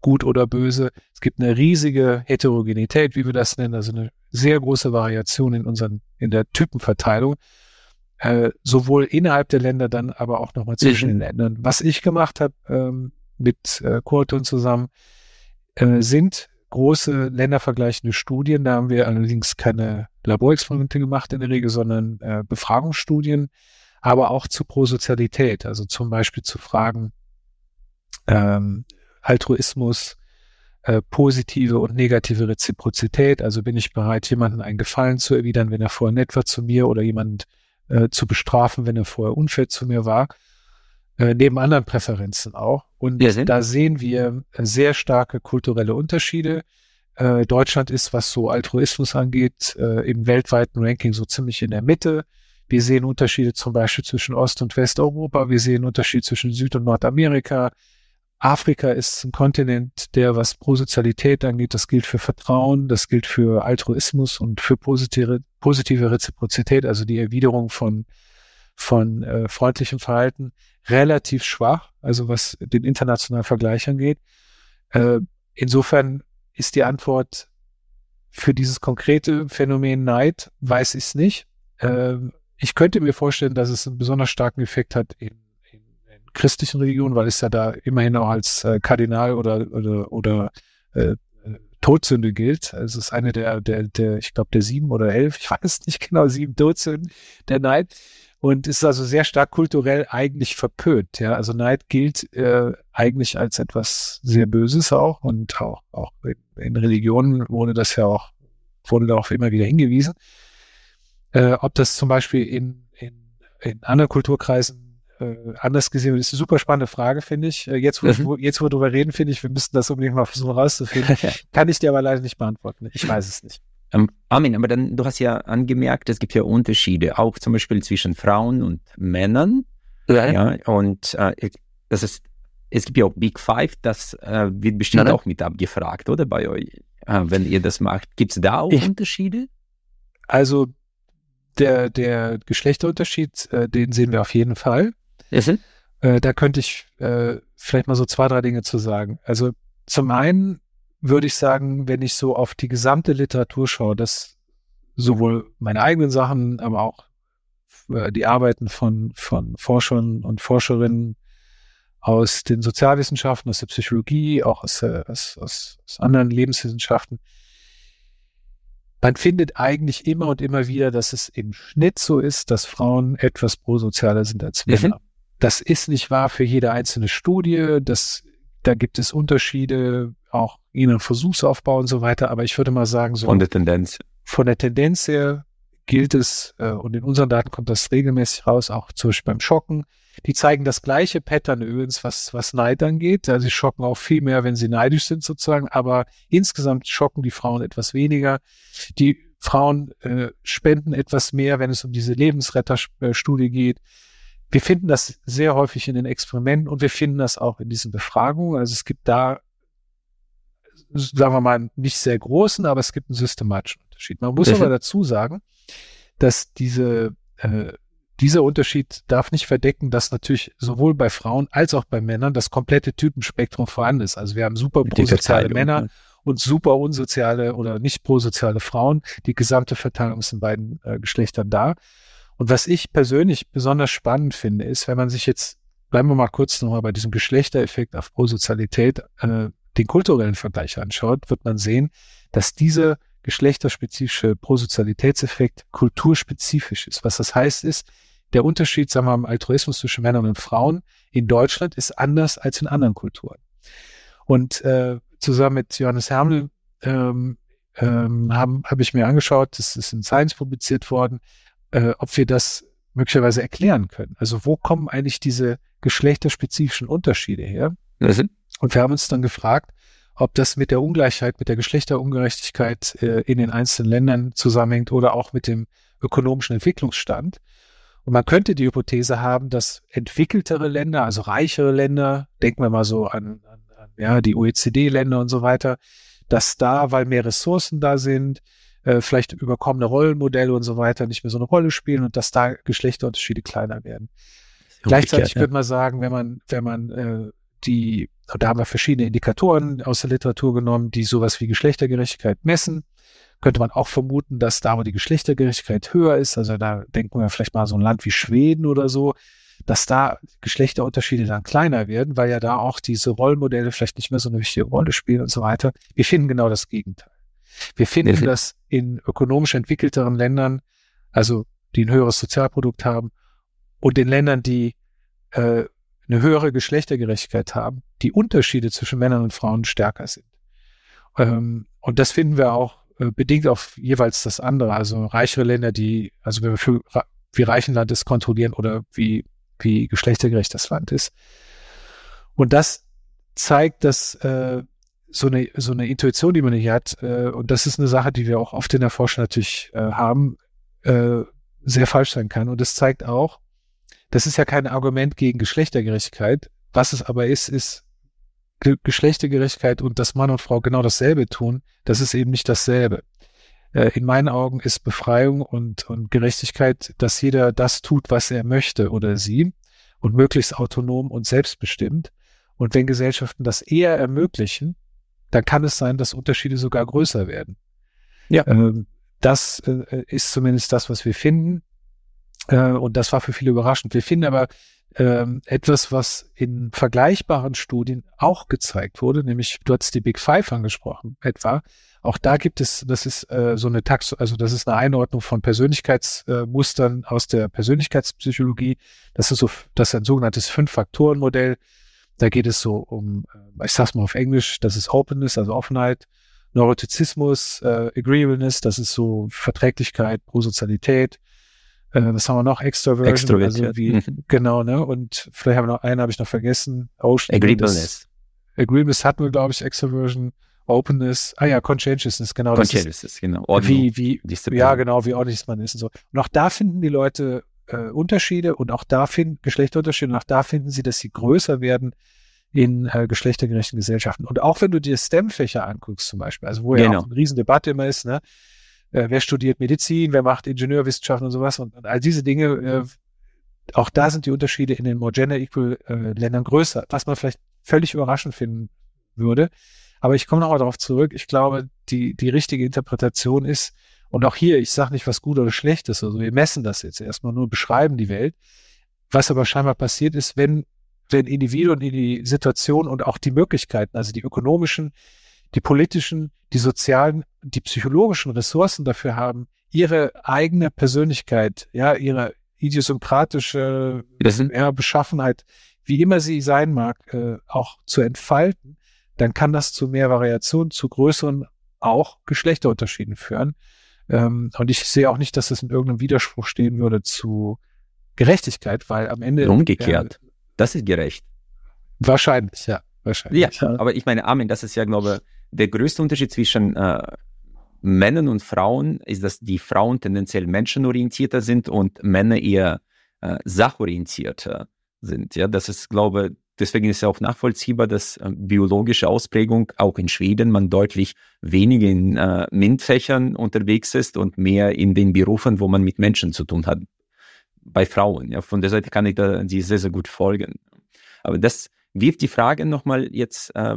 gut oder böse. Es gibt eine riesige Heterogenität, wie wir das nennen, also eine sehr große Variation in unseren, in der Typenverteilung. Äh, sowohl innerhalb der Länder, dann aber auch nochmal zwischen mhm. den Ländern. Was ich gemacht habe ähm, mit äh, Kurton zusammen, äh, sind große ländervergleichende Studien. Da haben wir allerdings keine Laborexperimente gemacht in der Regel, sondern äh, Befragungsstudien, aber auch zu Prosozialität, also zum Beispiel zu Fragen ähm, Altruismus, äh, positive und negative Reziprozität. Also bin ich bereit, jemanden einen Gefallen zu erwidern, wenn er vorher nett war zu mir oder jemanden äh, zu bestrafen, wenn er vorher unfair zu mir war. Äh, neben anderen Präferenzen auch. Und ja, da sehen wir äh, sehr starke kulturelle Unterschiede. Äh, Deutschland ist, was so Altruismus angeht, im weltweiten Ranking so ziemlich in der Mitte. Wir sehen Unterschiede zum Beispiel zwischen Ost- und Westeuropa. Wir sehen Unterschiede zwischen Süd- und Nordamerika. Afrika ist ein Kontinent, der, was Prosozialität angeht, das gilt für Vertrauen, das gilt für Altruismus und für positive, positive Reziprozität, also die Erwiderung von, von äh, freundlichem Verhalten, relativ schwach, also was den internationalen Vergleich angeht. Äh, insofern ist die Antwort für dieses konkrete Phänomen Neid, weiß ich es nicht. Äh, ich könnte mir vorstellen, dass es einen besonders starken Effekt hat in christlichen Religion, weil es ja da immerhin auch als äh, Kardinal oder oder, oder äh, Todsünde gilt. Es ist eine der, der, der ich glaube, der sieben oder elf, ich weiß nicht genau, sieben Todsünden der Neid. Und ist also sehr stark kulturell eigentlich verpönt. Ja, also Neid gilt äh, eigentlich als etwas sehr Böses auch und auch, auch in, in Religionen wurde das ja auch, wurde darauf immer wieder hingewiesen. Äh, ob das zum Beispiel in, in, in anderen Kulturkreisen äh, anders gesehen Das ist eine super spannende Frage, finde ich. Äh, jetzt, wo, mhm. wo, jetzt, wo wir darüber reden, finde ich, wir müssen das unbedingt mal versuchen rauszufinden. Kann ich dir aber leider nicht beantworten. Ich weiß es nicht. Ähm, Armin, aber dann, du hast ja angemerkt, es gibt ja Unterschiede, auch zum Beispiel zwischen Frauen und Männern. Ja. ja und äh, das ist, es gibt ja auch Big Five, das äh, wird bestimmt Nein. auch mit abgefragt, oder bei euch, äh, wenn ihr das macht. Gibt es da auch ich, Unterschiede? Also der, der Geschlechterunterschied, äh, den sehen wir auf jeden Fall. Mhm. Äh, da könnte ich äh, vielleicht mal so zwei, drei Dinge zu sagen. Also zum einen würde ich sagen, wenn ich so auf die gesamte Literatur schaue, dass sowohl meine eigenen Sachen, aber auch äh, die Arbeiten von, von Forschern und Forscherinnen aus den Sozialwissenschaften, aus der Psychologie, auch aus, äh, aus, aus, aus anderen Lebenswissenschaften, man findet eigentlich immer und immer wieder, dass es im Schnitt so ist, dass Frauen etwas prosozialer sind als Männer. Mhm. Das ist nicht wahr für jede einzelne Studie. Das, da gibt es Unterschiede, auch in einem Versuchsaufbau und so weiter. Aber ich würde mal sagen, so von der Tendenz. Von der Tendenz her gilt es, äh, und in unseren Daten kommt das regelmäßig raus, auch zum Beispiel beim Schocken. Die zeigen das gleiche Pattern übrigens, was, was Neid angeht. Also sie schocken auch viel mehr, wenn sie neidisch sind sozusagen, aber insgesamt schocken die Frauen etwas weniger. Die Frauen äh, spenden etwas mehr, wenn es um diese Lebensretterstudie geht. Wir finden das sehr häufig in den Experimenten und wir finden das auch in diesen Befragungen. Also es gibt da, sagen wir mal, nicht sehr großen, aber es gibt einen systematischen Unterschied. Man muss aber dazu sagen, dass diese, äh, dieser Unterschied darf nicht verdecken, dass natürlich sowohl bei Frauen als auch bei Männern das komplette Typenspektrum vorhanden ist. Also wir haben super prosoziale Männer ne? und super unsoziale oder nicht prosoziale Frauen. Die gesamte Verteilung ist in beiden äh, Geschlechtern da. Und was ich persönlich besonders spannend finde, ist, wenn man sich jetzt, bleiben wir mal kurz nochmal bei diesem Geschlechtereffekt auf Prosozialität, äh, den kulturellen Vergleich anschaut, wird man sehen, dass dieser geschlechterspezifische Prosozialitätseffekt kulturspezifisch ist. Was das heißt ist, der Unterschied, sagen wir mal, im Altruismus zwischen Männern und Frauen in Deutschland ist anders als in anderen Kulturen. Und äh, zusammen mit Johannes Hermel ähm, ähm, habe hab ich mir angeschaut, das ist in Science publiziert worden, äh, ob wir das möglicherweise erklären können. Also wo kommen eigentlich diese geschlechterspezifischen Unterschiede her? Mhm. Und wir haben uns dann gefragt, ob das mit der Ungleichheit, mit der Geschlechterungerechtigkeit äh, in den einzelnen Ländern zusammenhängt oder auch mit dem ökonomischen Entwicklungsstand. Und man könnte die Hypothese haben, dass entwickeltere Länder, also reichere Länder, denken wir mal so an, an, an ja, die OECD-Länder und so weiter, dass da, weil mehr Ressourcen da sind, äh, vielleicht überkommene Rollenmodelle und so weiter nicht mehr so eine Rolle spielen und dass da Geschlechterunterschiede kleiner werden. Gleichzeitig ja. könnte man sagen, wenn man, wenn man äh, die, da haben wir verschiedene Indikatoren aus der Literatur genommen, die sowas wie Geschlechtergerechtigkeit messen. Könnte man auch vermuten, dass da, wo die Geschlechtergerechtigkeit höher ist, also da denken wir vielleicht mal so ein Land wie Schweden oder so, dass da Geschlechterunterschiede dann kleiner werden, weil ja da auch diese Rollenmodelle vielleicht nicht mehr so eine wichtige Rolle spielen und so weiter. Wir finden genau das Gegenteil. Wir finden, dass in ökonomisch entwickelteren Ländern, also die ein höheres Sozialprodukt haben, und den Ländern, die äh, eine höhere Geschlechtergerechtigkeit haben, die Unterschiede zwischen Männern und Frauen stärker sind. Ähm, und das finden wir auch äh, bedingt auf jeweils das andere. Also reichere Länder, die, also wenn wir für wie reich ein Land ist, kontrollieren oder wie, wie geschlechtergerecht das Land ist. Und das zeigt, dass äh, so eine, so eine Intuition, die man hier hat, äh, und das ist eine Sache, die wir auch oft in der Forschung natürlich äh, haben, äh, sehr falsch sein kann. Und das zeigt auch, das ist ja kein Argument gegen Geschlechtergerechtigkeit. Was es aber ist, ist Ge Geschlechtergerechtigkeit und dass Mann und Frau genau dasselbe tun, das ist eben nicht dasselbe. Äh, in meinen Augen ist Befreiung und, und Gerechtigkeit, dass jeder das tut, was er möchte oder sie und möglichst autonom und selbstbestimmt. Und wenn Gesellschaften das eher ermöglichen, dann kann es sein, dass Unterschiede sogar größer werden. Ja. Ähm, das äh, ist zumindest das, was wir finden. Äh, und das war für viele überraschend. Wir finden aber ähm, etwas, was in vergleichbaren Studien auch gezeigt wurde, nämlich du hast die Big Five angesprochen, etwa. Auch da gibt es, das ist äh, so eine Tax, also das ist eine Einordnung von Persönlichkeitsmustern aus der Persönlichkeitspsychologie. Das ist so, das ist ein sogenanntes Fünf-Faktoren-Modell. Da geht es so um, äh, ich sag's mal auf Englisch, das ist Openness, also Offenheit, Neurotizismus, äh, Agreeableness, das ist so Verträglichkeit, Prosozialität, äh, was haben wir noch? Extroversion. Extrovertiert. Also wie, mhm. genau, ne? Und vielleicht haben wir noch einen, habe ich noch vergessen. Ocean. Agreeableness. Agreeableness hatten wir, glaube ich, Extroversion. Openness, ah ja, Conscientiousness, genau. Conscientiousness, genau. Ordnung, wie, wie, Disziplin. ja, genau, wie ordentlich man ist und so. Und auch da finden die Leute äh, Unterschiede und auch da finden Geschlechterunterschiede und auch da finden sie, dass sie größer werden in äh, geschlechtergerechten Gesellschaften. Und auch wenn du dir STEM-Fächer anguckst zum Beispiel, also wo genau. ja auch eine Riesendebatte immer ist, ne? äh, wer studiert Medizin, wer macht Ingenieurwissenschaften und sowas und, und all diese Dinge, äh, auch da sind die Unterschiede in den more gender equal äh, Ländern größer, was man vielleicht völlig überraschend finden würde. Aber ich komme nochmal darauf zurück. Ich glaube, die, die richtige Interpretation ist, und auch hier, ich sage nicht, was gut oder schlecht ist. Also wir messen das jetzt erstmal nur, beschreiben die Welt. Was aber scheinbar passiert ist, wenn, wenn Individuen in die Situation und auch die Möglichkeiten, also die ökonomischen, die politischen, die sozialen, die psychologischen Ressourcen dafür haben, ihre eigene Persönlichkeit, ja, ihre idiosynkratische ja, Beschaffenheit, wie immer sie sein mag, äh, auch zu entfalten, dann kann das zu mehr Variationen, zu größeren auch Geschlechterunterschieden führen. Ähm, und ich sehe auch nicht, dass das in irgendeinem Widerspruch stehen würde zu Gerechtigkeit, weil am Ende. Umgekehrt. Äh, das ist gerecht. Wahrscheinlich, ja. Wahrscheinlich. Ja, aber ich meine, Amen, das ist ja, glaube ich, der größte Unterschied zwischen äh, Männern und Frauen ist, dass die Frauen tendenziell menschenorientierter sind und Männer eher äh, sachorientierter sind. Ja, das ist, glaube ich, deswegen ist ja auch nachvollziehbar, dass äh, biologische Ausprägung auch in Schweden man deutlich weniger in äh, MINT-Fächern unterwegs ist und mehr in den Berufen, wo man mit Menschen zu tun hat. Bei Frauen. Ja, von der Seite kann ich da die sehr, sehr gut folgen. Aber das wirft die Frage nochmal jetzt äh,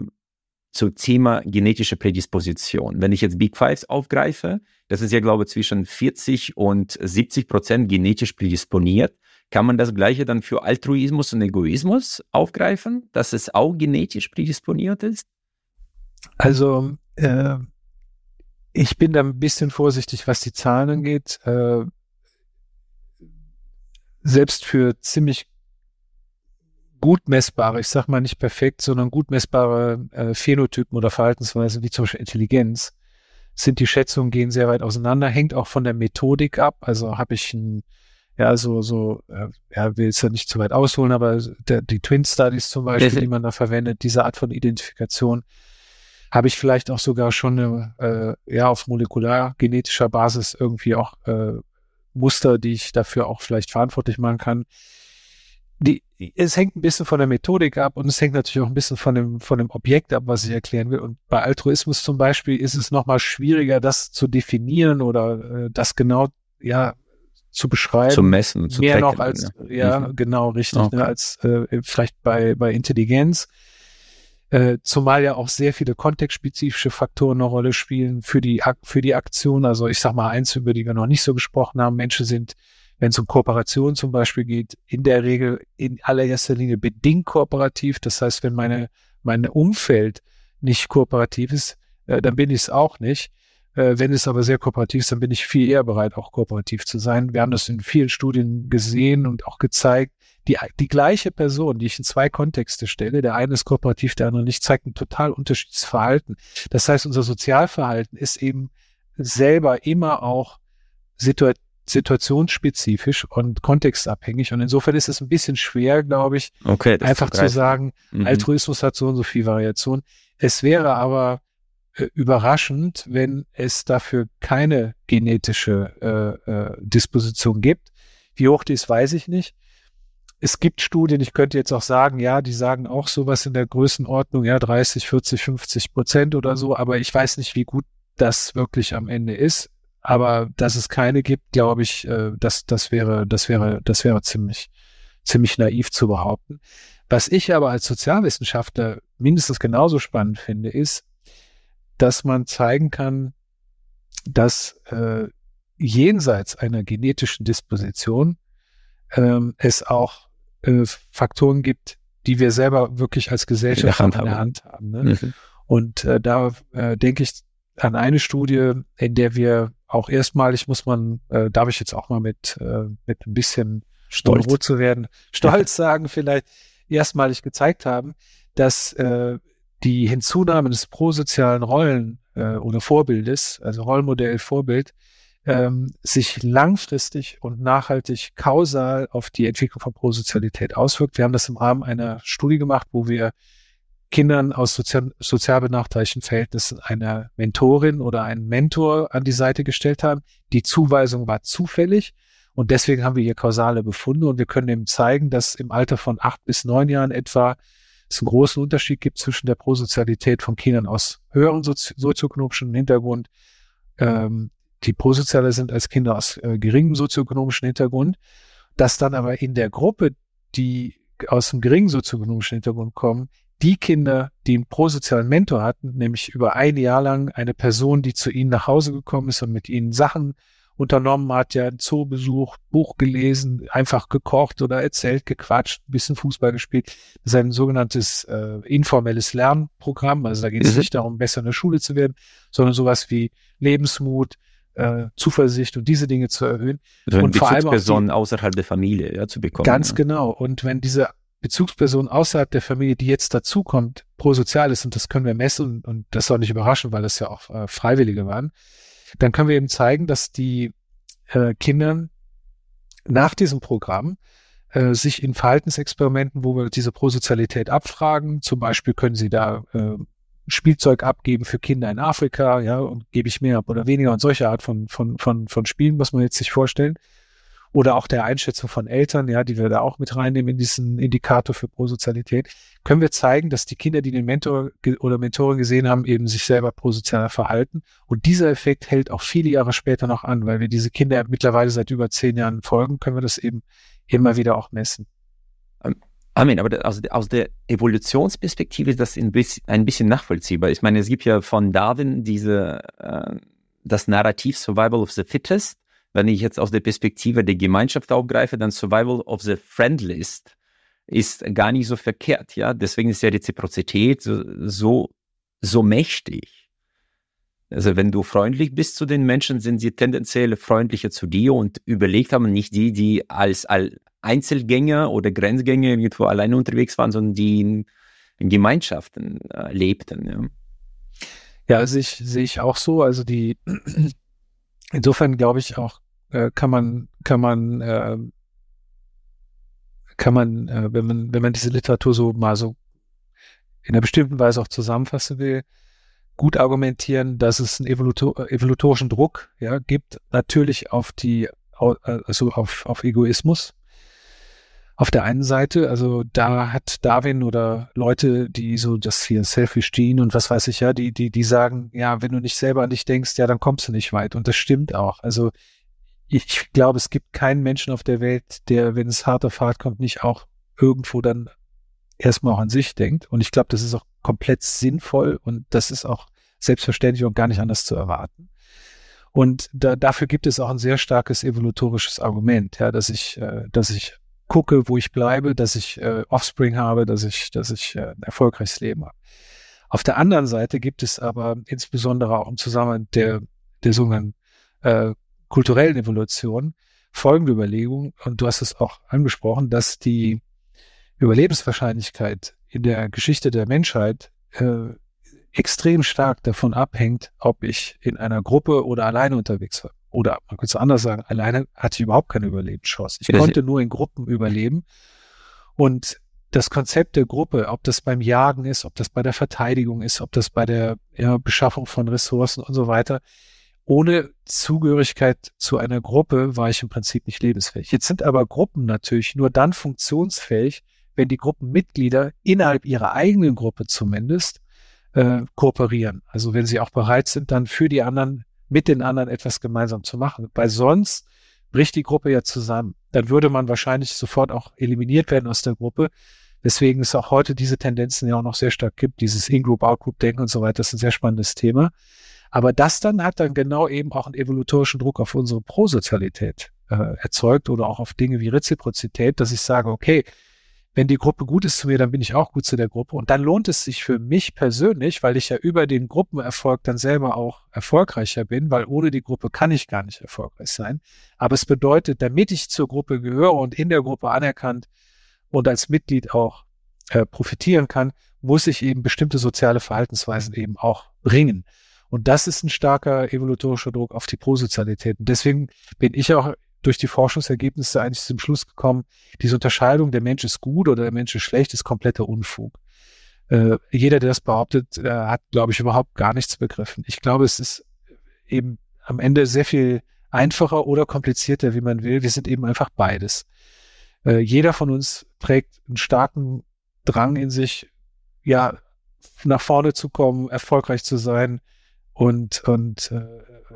zum Thema genetische Prädisposition. Wenn ich jetzt Big Fives aufgreife, das ist ja, glaube ich, zwischen 40 und 70 Prozent genetisch prädisponiert. Kann man das Gleiche dann für Altruismus und Egoismus aufgreifen, dass es auch genetisch prädisponiert ist? Also, äh, ich bin da ein bisschen vorsichtig, was die Zahlen angeht. Äh, selbst für ziemlich gut messbare, ich sag mal nicht perfekt, sondern gut messbare äh, Phänotypen oder Verhaltensweisen, wie zum Beispiel Intelligenz, sind die Schätzungen gehen sehr weit auseinander, hängt auch von der Methodik ab. Also habe ich ein, ja, so, so, äh, ja, will es ja nicht zu weit ausholen, aber der, die Twin Studies zum Beispiel, die man da verwendet, diese Art von Identifikation, habe ich vielleicht auch sogar schon eine, äh, ja, auf molekulargenetischer Basis irgendwie auch äh, Muster, die ich dafür auch vielleicht verantwortlich machen kann. Die, es hängt ein bisschen von der Methodik ab und es hängt natürlich auch ein bisschen von dem, von dem Objekt ab, was ich erklären will. Und bei Altruismus zum Beispiel ist es nochmal schwieriger, das zu definieren oder äh, das genau, ja, zu beschreiben. Zu messen, zu Mehr tracken, noch als, ja, ja mhm. genau, richtig, ne, okay. ne, als äh, vielleicht bei, bei Intelligenz. Äh, zumal ja auch sehr viele kontextspezifische Faktoren eine Rolle spielen für die, für die Aktion. Also ich sag mal eins, über die wir noch nicht so gesprochen haben. Menschen sind wenn es um Kooperation zum Beispiel geht, in der Regel in allererster Linie bedingt kooperativ. Das heißt, wenn meine, mein Umfeld nicht kooperativ ist, äh, dann bin ich es auch nicht. Äh, wenn es aber sehr kooperativ ist, dann bin ich viel eher bereit, auch kooperativ zu sein. Wir haben das in vielen Studien gesehen und auch gezeigt. Die, die gleiche Person, die ich in zwei Kontexte stelle, der eine ist kooperativ, der andere nicht, zeigt ein total unterschiedliches Verhalten. Das heißt, unser Sozialverhalten ist eben selber immer auch situativ situationsspezifisch und kontextabhängig. Und insofern ist es ein bisschen schwer, glaube ich, okay, einfach zu, sagen, mhm. Altruismus hat so und so viel Variation. Es wäre aber überraschend, wenn es dafür keine genetische äh, äh, Disposition gibt. Wie hoch die ist, weiß ich nicht. Es gibt Studien, ich könnte jetzt auch sagen, ja, die sagen auch sowas in der Größenordnung, ja, 30, 40, 50 Prozent oder so, aber ich weiß nicht, wie gut das wirklich am Ende ist. Aber dass es keine gibt, glaube ich, äh, das, das wäre, das wäre, das wäre ziemlich, ziemlich naiv zu behaupten. Was ich aber als Sozialwissenschaftler mindestens genauso spannend finde, ist, dass man zeigen kann, dass äh, jenseits einer genetischen Disposition ähm, es auch äh, Faktoren gibt, die wir selber wirklich als Gesellschaft in der Hand haben. Ne? Mhm. Und äh, da äh, denke ich an eine Studie, in der wir auch erstmalig muss man, äh, darf ich jetzt auch mal mit, äh, mit ein bisschen stolz zu werden, stolz sagen vielleicht, erstmalig gezeigt haben, dass äh, die Hinzunahme des prosozialen Rollen äh, oder Vorbildes, also Rollmodell, Vorbild, ähm, sich langfristig und nachhaltig kausal auf die Entwicklung von Prosozialität auswirkt. Wir haben das im Rahmen einer Studie gemacht, wo wir Kindern aus sozial, sozial benachteiligten Verhältnissen eine Mentorin oder einen Mentor an die Seite gestellt haben. Die Zuweisung war zufällig und deswegen haben wir hier kausale Befunde und wir können eben zeigen, dass im Alter von acht bis neun Jahren etwa es einen großen Unterschied gibt zwischen der Prosozialität von Kindern aus höheren Sozi sozioökonomischen Hintergrund, ähm, die prosozialer sind als Kinder aus äh, geringem sozioökonomischen Hintergrund, dass dann aber in der Gruppe, die aus dem geringen sozioökonomischen Hintergrund kommen, die Kinder, die einen prosozialen Mentor hatten, nämlich über ein Jahr lang eine Person, die zu ihnen nach Hause gekommen ist und mit ihnen Sachen unternommen hat, ja, einen Zoo besucht, Buch gelesen, einfach gekocht oder erzählt, gequatscht, ein bisschen Fußball gespielt. Das ist ein sogenanntes äh, informelles Lernprogramm. Also da geht es mhm. nicht darum, besser in der Schule zu werden, sondern sowas wie Lebensmut, äh, Zuversicht und diese Dinge zu erhöhen. Also und vor allem Personen außerhalb der Familie ja, zu bekommen. Ganz ja. genau. Und wenn diese Bezugsperson außerhalb der Familie, die jetzt dazukommt, prosozial ist, und das können wir messen, und das soll nicht überraschen, weil das ja auch äh, Freiwillige waren, dann können wir eben zeigen, dass die äh, Kindern nach diesem Programm äh, sich in Verhaltensexperimenten, wo wir diese Prosozialität abfragen, zum Beispiel können sie da äh, Spielzeug abgeben für Kinder in Afrika, ja, und gebe ich mehr ab oder weniger und solche Art von, von, von, von Spielen muss man jetzt sich vorstellen oder auch der Einschätzung von Eltern, ja, die wir da auch mit reinnehmen in diesen Indikator für Prosozialität, können wir zeigen, dass die Kinder, die den Mentor oder Mentorin gesehen haben, eben sich selber prosozialer verhalten. Und dieser Effekt hält auch viele Jahre später noch an, weil wir diese Kinder mittlerweile seit über zehn Jahren folgen, können wir das eben immer wieder auch messen. Ähm, Amen, aber aus, aus der Evolutionsperspektive ist das ein bisschen, ein bisschen nachvollziehbar. Ich meine, es gibt ja von Darwin diese, äh, das Narrativ Survival of the Fittest, wenn ich jetzt aus der Perspektive der Gemeinschaft aufgreife, dann Survival of the Friendlist ist gar nicht so verkehrt, ja. Deswegen ist ja Reziprozität so, so, so mächtig. Also wenn du freundlich bist zu den Menschen, sind sie tendenziell freundlicher zu dir und überlegt haben nicht die, die als, Einzelgänger oder Grenzgänger irgendwo alleine unterwegs waren, sondern die in, in Gemeinschaften äh, lebten. Ja. Ja, also ich, sehe ich auch so. Also die, insofern glaube ich auch, äh, kann man, kann man, äh, kann man, äh, wenn man, wenn man diese Literatur so mal so in einer bestimmten Weise auch zusammenfassen will, gut argumentieren, dass es einen Evolutor evolutorischen Druck ja, gibt, natürlich auf die, also auf, auf Egoismus, auf der einen Seite, also da hat Darwin oder Leute, die so das hier Selfish Gene und was weiß ich ja, die, die, die sagen, ja, wenn du nicht selber an dich denkst, ja, dann kommst du nicht weit. Und das stimmt auch. Also ich glaube, es gibt keinen Menschen auf der Welt, der, wenn es hart auf hart kommt, nicht auch irgendwo dann erstmal auch an sich denkt. Und ich glaube, das ist auch komplett sinnvoll und das ist auch selbstverständlich und gar nicht anders zu erwarten. Und da, dafür gibt es auch ein sehr starkes evolutorisches Argument, ja, dass ich, äh, dass ich gucke, wo ich bleibe, dass ich äh, Offspring habe, dass ich, dass ich äh, ein erfolgreiches Leben habe. Auf der anderen Seite gibt es aber insbesondere auch im Zusammenhang der, der sogenannten äh, kulturellen Evolution folgende Überlegung, und du hast es auch angesprochen, dass die Überlebenswahrscheinlichkeit in der Geschichte der Menschheit äh, extrem stark davon abhängt, ob ich in einer Gruppe oder alleine unterwegs war. Oder man könnte es anders sagen, alleine hatte ich überhaupt keine Überlebenschance. Ich konnte nur in Gruppen überleben. Und das Konzept der Gruppe, ob das beim Jagen ist, ob das bei der Verteidigung ist, ob das bei der ja, Beschaffung von Ressourcen und so weiter, ohne Zugehörigkeit zu einer Gruppe war ich im Prinzip nicht lebensfähig. Jetzt sind aber Gruppen natürlich nur dann funktionsfähig, wenn die Gruppenmitglieder innerhalb ihrer eigenen Gruppe zumindest äh, kooperieren. Also wenn sie auch bereit sind, dann für die anderen mit den anderen etwas gemeinsam zu machen. Weil sonst bricht die Gruppe ja zusammen. Dann würde man wahrscheinlich sofort auch eliminiert werden aus der Gruppe. Deswegen ist auch heute diese Tendenzen ja auch noch sehr stark gibt, dieses In-Group, Out-Group-Denken und so weiter, das ist ein sehr spannendes Thema. Aber das dann hat dann genau eben auch einen evolutorischen Druck auf unsere Prosozialität äh, erzeugt oder auch auf Dinge wie Reziprozität, dass ich sage, okay, wenn die Gruppe gut ist zu mir, dann bin ich auch gut zu der Gruppe. Und dann lohnt es sich für mich persönlich, weil ich ja über den Gruppenerfolg dann selber auch erfolgreicher bin, weil ohne die Gruppe kann ich gar nicht erfolgreich sein. Aber es bedeutet, damit ich zur Gruppe gehöre und in der Gruppe anerkannt und als Mitglied auch äh, profitieren kann, muss ich eben bestimmte soziale Verhaltensweisen eben auch bringen. Und das ist ein starker evolutorischer Druck auf die Prosozialität. Und deswegen bin ich auch durch die Forschungsergebnisse eigentlich zum Schluss gekommen, diese Unterscheidung, der Mensch ist gut oder der Mensch ist schlecht, ist kompletter Unfug. Äh, jeder, der das behauptet, äh, hat, glaube ich, überhaupt gar nichts begriffen. Ich glaube, es ist eben am Ende sehr viel einfacher oder komplizierter, wie man will. Wir sind eben einfach beides. Äh, jeder von uns trägt einen starken Drang in sich, ja, nach vorne zu kommen, erfolgreich zu sein und, und äh,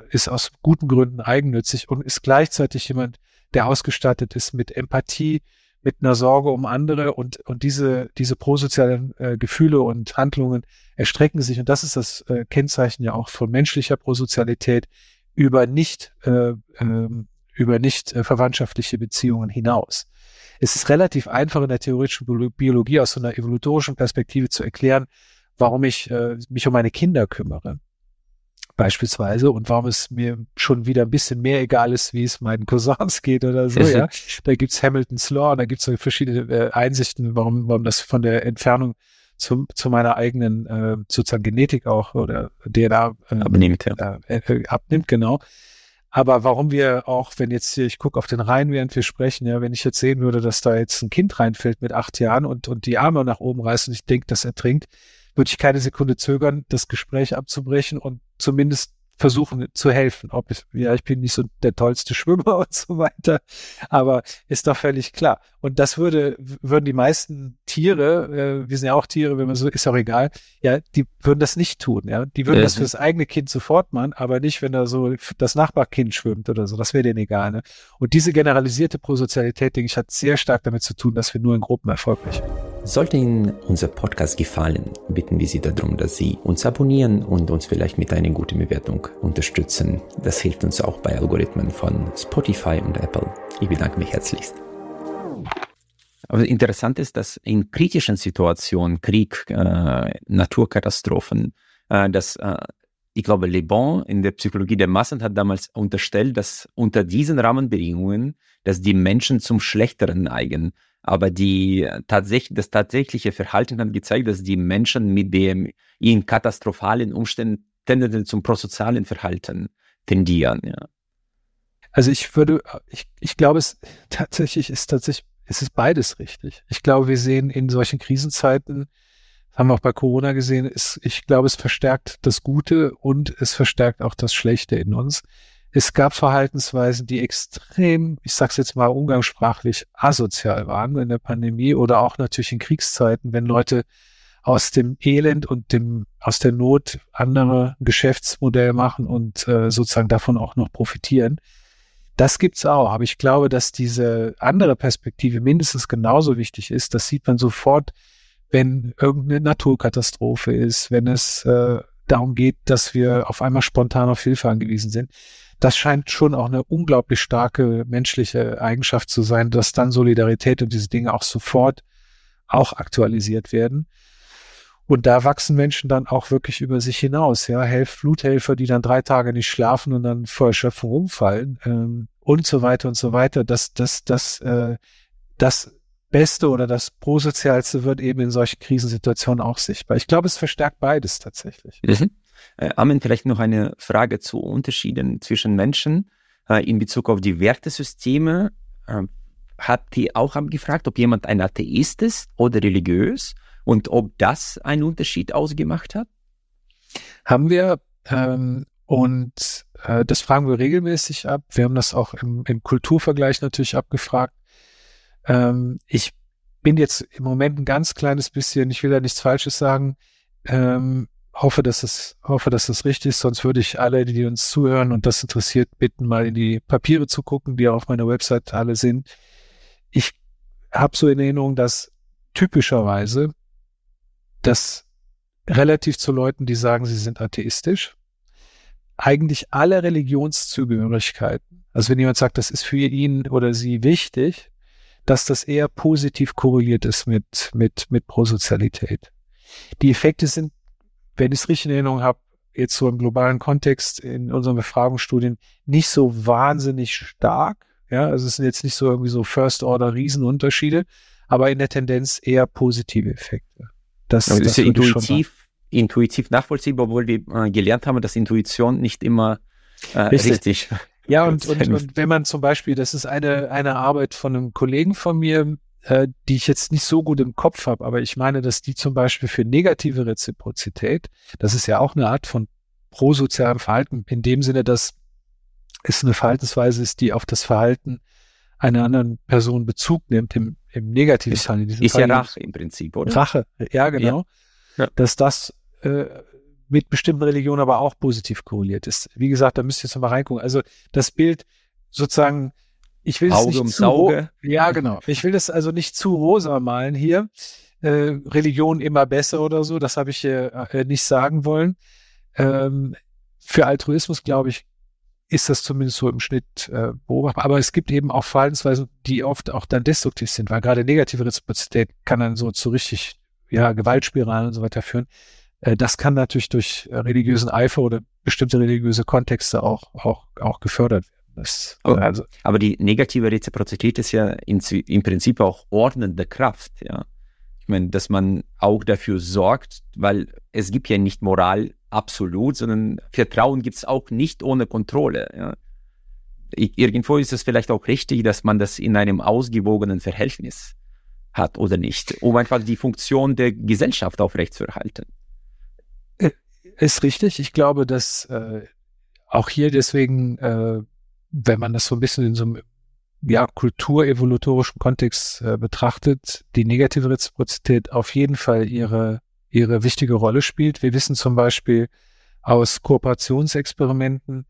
ist aus guten Gründen eigennützig und ist gleichzeitig jemand, der ausgestattet ist mit Empathie, mit einer Sorge um andere und, und diese, diese prosozialen äh, Gefühle und Handlungen erstrecken sich, und das ist das äh, Kennzeichen ja auch von menschlicher Prosozialität, über nicht, äh, äh, über nicht äh, verwandtschaftliche Beziehungen hinaus. Es ist relativ einfach in der theoretischen Biologie aus so einer evolutorischen Perspektive zu erklären, warum ich äh, mich um meine Kinder kümmere beispielsweise und warum es mir schon wieder ein bisschen mehr egal ist, wie es meinen Cousins geht oder so, ja. Da gibt's Hamilton's Law, da gibt's so verschiedene äh, Einsichten, warum, warum das von der Entfernung zu, zu meiner eigenen äh, sozusagen Genetik auch oder DNA äh, abnimmt, ja. Äh, äh, abnimmt, genau. Aber warum wir auch, wenn jetzt hier, ich gucke auf den Rhein, während wir sprechen, ja, wenn ich jetzt sehen würde, dass da jetzt ein Kind reinfällt mit acht Jahren und, und die Arme nach oben reißt und ich denke, dass er trinkt, würde ich keine Sekunde zögern, das Gespräch abzubrechen und zumindest versuchen zu helfen. Ob ich, ja, ich bin nicht so der tollste Schwimmer und so weiter, aber ist doch völlig klar. Und das würde, würden die meisten Tiere, äh, wir sind ja auch Tiere, wenn man so, ist auch egal, ja, die würden das nicht tun, ja. Die würden ja. das fürs eigene Kind sofort machen, aber nicht, wenn da so das Nachbarkind schwimmt oder so. Das wäre denen egal, ne? Und diese generalisierte Prosozialität, denke ich, hat sehr stark damit zu tun, dass wir nur in Gruppen erfolgreich sind. Sollte Ihnen unser Podcast gefallen, bitten wir Sie darum, dass Sie uns abonnieren und uns vielleicht mit einer guten Bewertung unterstützen. Das hilft uns auch bei Algorithmen von Spotify und Apple. Ich bedanke mich herzlichst. Aber interessant ist, dass in kritischen Situationen, Krieg, äh, Naturkatastrophen, äh, dass äh, ich glaube, Le Bon in der Psychologie der Massen hat damals unterstellt, dass unter diesen Rahmenbedingungen, dass die Menschen zum Schlechteren neigen. Aber die tatsächlich, das tatsächliche Verhalten hat gezeigt, dass die Menschen mit dem in katastrophalen Umständen tendenziell zum prosozialen Verhalten tendieren. Ja. Also ich würde, ich, ich glaube, es tatsächlich ist tatsächlich, es ist beides richtig. Ich glaube, wir sehen in solchen Krisenzeiten, haben wir auch bei Corona gesehen, ist, ich glaube, es verstärkt das Gute und es verstärkt auch das Schlechte in uns. Es gab Verhaltensweisen, die extrem, ich sag's jetzt mal umgangssprachlich, asozial waren in der Pandemie oder auch natürlich in Kriegszeiten, wenn Leute aus dem Elend und dem aus der Not andere Geschäftsmodelle machen und äh, sozusagen davon auch noch profitieren. Das gibt's auch, aber ich glaube, dass diese andere Perspektive mindestens genauso wichtig ist. Das sieht man sofort, wenn irgendeine Naturkatastrophe ist, wenn es äh, darum geht, dass wir auf einmal spontan auf Hilfe angewiesen sind. Das scheint schon auch eine unglaublich starke menschliche Eigenschaft zu sein, dass dann Solidarität und diese Dinge auch sofort auch aktualisiert werden. Und da wachsen Menschen dann auch wirklich über sich hinaus. Ja, Helf Fluthelfer, die dann drei Tage nicht schlafen und dann vor Erschöpfung umfallen ähm, und so weiter und so weiter. Das, das, das, äh, das Beste oder das Prosozialste wird eben in solchen Krisensituationen auch sichtbar. Ich glaube, es verstärkt beides tatsächlich. Mhm. Äh, Amen, vielleicht noch eine Frage zu Unterschieden zwischen Menschen äh, in Bezug auf die Wertesysteme. Äh, hat die auch gefragt, ob jemand ein Atheist ist oder religiös? Und ob das einen Unterschied ausgemacht hat? Haben wir. Ähm, und äh, das fragen wir regelmäßig ab. Wir haben das auch im, im Kulturvergleich natürlich abgefragt. Ähm, ich bin jetzt im Moment ein ganz kleines bisschen, ich will da nichts Falsches sagen, ähm, hoffe, dass es, hoffe, dass es richtig ist, sonst würde ich alle, die uns zuhören und das interessiert, bitten, mal in die Papiere zu gucken, die auf meiner Website alle sind. Ich habe so in Erinnerung, dass typischerweise dass relativ zu Leuten, die sagen, sie sind atheistisch, eigentlich alle Religionszugehörigkeiten, also wenn jemand sagt, das ist für ihn oder sie wichtig, dass das eher positiv korreliert ist mit, mit, mit Prosozialität. Die Effekte sind, wenn ich es richtig in Erinnerung habe, jetzt so im globalen Kontext in unseren Befragungsstudien nicht so wahnsinnig stark. Ja, also es sind jetzt nicht so irgendwie so First-Order-Riesenunterschiede, aber in der Tendenz eher positive Effekte. Das, das, das ist ja intuitiv, intuitiv nachvollziehbar, obwohl wir äh, gelernt haben, dass Intuition nicht immer äh, richtig. richtig. Ja, und, und, und wenn man zum Beispiel, das ist eine, eine Arbeit von einem Kollegen von mir, äh, die ich jetzt nicht so gut im Kopf habe, aber ich meine, dass die zum Beispiel für negative Reziprozität, das ist ja auch eine Art von prosozialem Verhalten, in dem Sinne, dass es eine Verhaltensweise ist, die auf das Verhalten einer anderen Person Bezug nimmt, im, im negativen ist, Fall. In ist Fall ja Rache im Prinzip, oder? Rache, ja, genau. Ja. Ja. Dass das äh, mit bestimmten Religionen aber auch positiv korreliert ist. Wie gesagt, da müsst ihr jetzt mal reingucken. Also das Bild sozusagen, ich will Auge es nicht zu Auge. Ja, genau. Ich will das also nicht zu rosa malen hier. Äh, Religion immer besser oder so, das habe ich äh, nicht sagen wollen. Ähm, für Altruismus, glaube ich, ist das zumindest so im Schnitt äh, beobachtbar. Aber es gibt eben auch Verhaltensweisen, die oft auch dann destruktiv sind, weil gerade negative Reziprozität kann dann so zu richtig ja, Gewaltspiralen und so weiter führen. Äh, das kann natürlich durch äh, religiösen Eifer oder bestimmte religiöse Kontexte auch, auch, auch gefördert werden. Das, aber, also, aber die negative Reziprozität ist ja in, im Prinzip auch ordnende Kraft, ja. Ich meine, dass man auch dafür sorgt, weil es gibt ja nicht Moral absolut, sondern Vertrauen gibt es auch nicht ohne Kontrolle. Ja. Irgendwo ist es vielleicht auch richtig, dass man das in einem ausgewogenen Verhältnis hat oder nicht, um einfach die Funktion der Gesellschaft aufrechtzuerhalten. Äh, ist richtig. Ich glaube, dass äh, auch hier deswegen, äh, wenn man das so ein bisschen in so einem ja, kulturevolutorischen Kontext äh, betrachtet, die negative Reziprozität auf jeden Fall ihre ihre wichtige Rolle spielt. Wir wissen zum Beispiel aus Kooperationsexperimenten,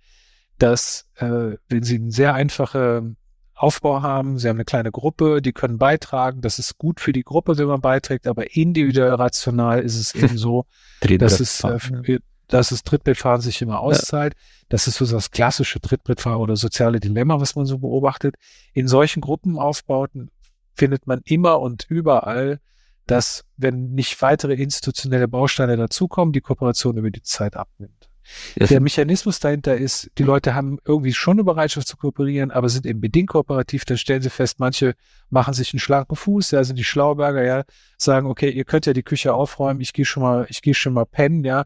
dass äh, wenn Sie einen sehr einfachen Aufbau haben, Sie haben eine kleine Gruppe, die können beitragen, das ist gut für die Gruppe, wenn man beiträgt, aber individuell rational ist es eben so, dass es, äh, dass es Trittbrettfahren sich immer auszahlt. Ja. Das ist so das klassische Trittbrettfahren oder soziale Dilemma, was man so beobachtet. In solchen Gruppenaufbauten findet man immer und überall dass, wenn nicht weitere institutionelle Bausteine dazukommen, die Kooperation über die Zeit abnimmt. Der Mechanismus dahinter ist, die Leute haben irgendwie schon eine Bereitschaft zu kooperieren, aber sind eben bedingt kooperativ. Dann stellen sie fest, manche machen sich einen schlanken Fuß, ja, sind die Schlauberger, ja, sagen, okay, ihr könnt ja die Küche aufräumen, ich gehe schon mal, ich gehe schon mal pennen, ja,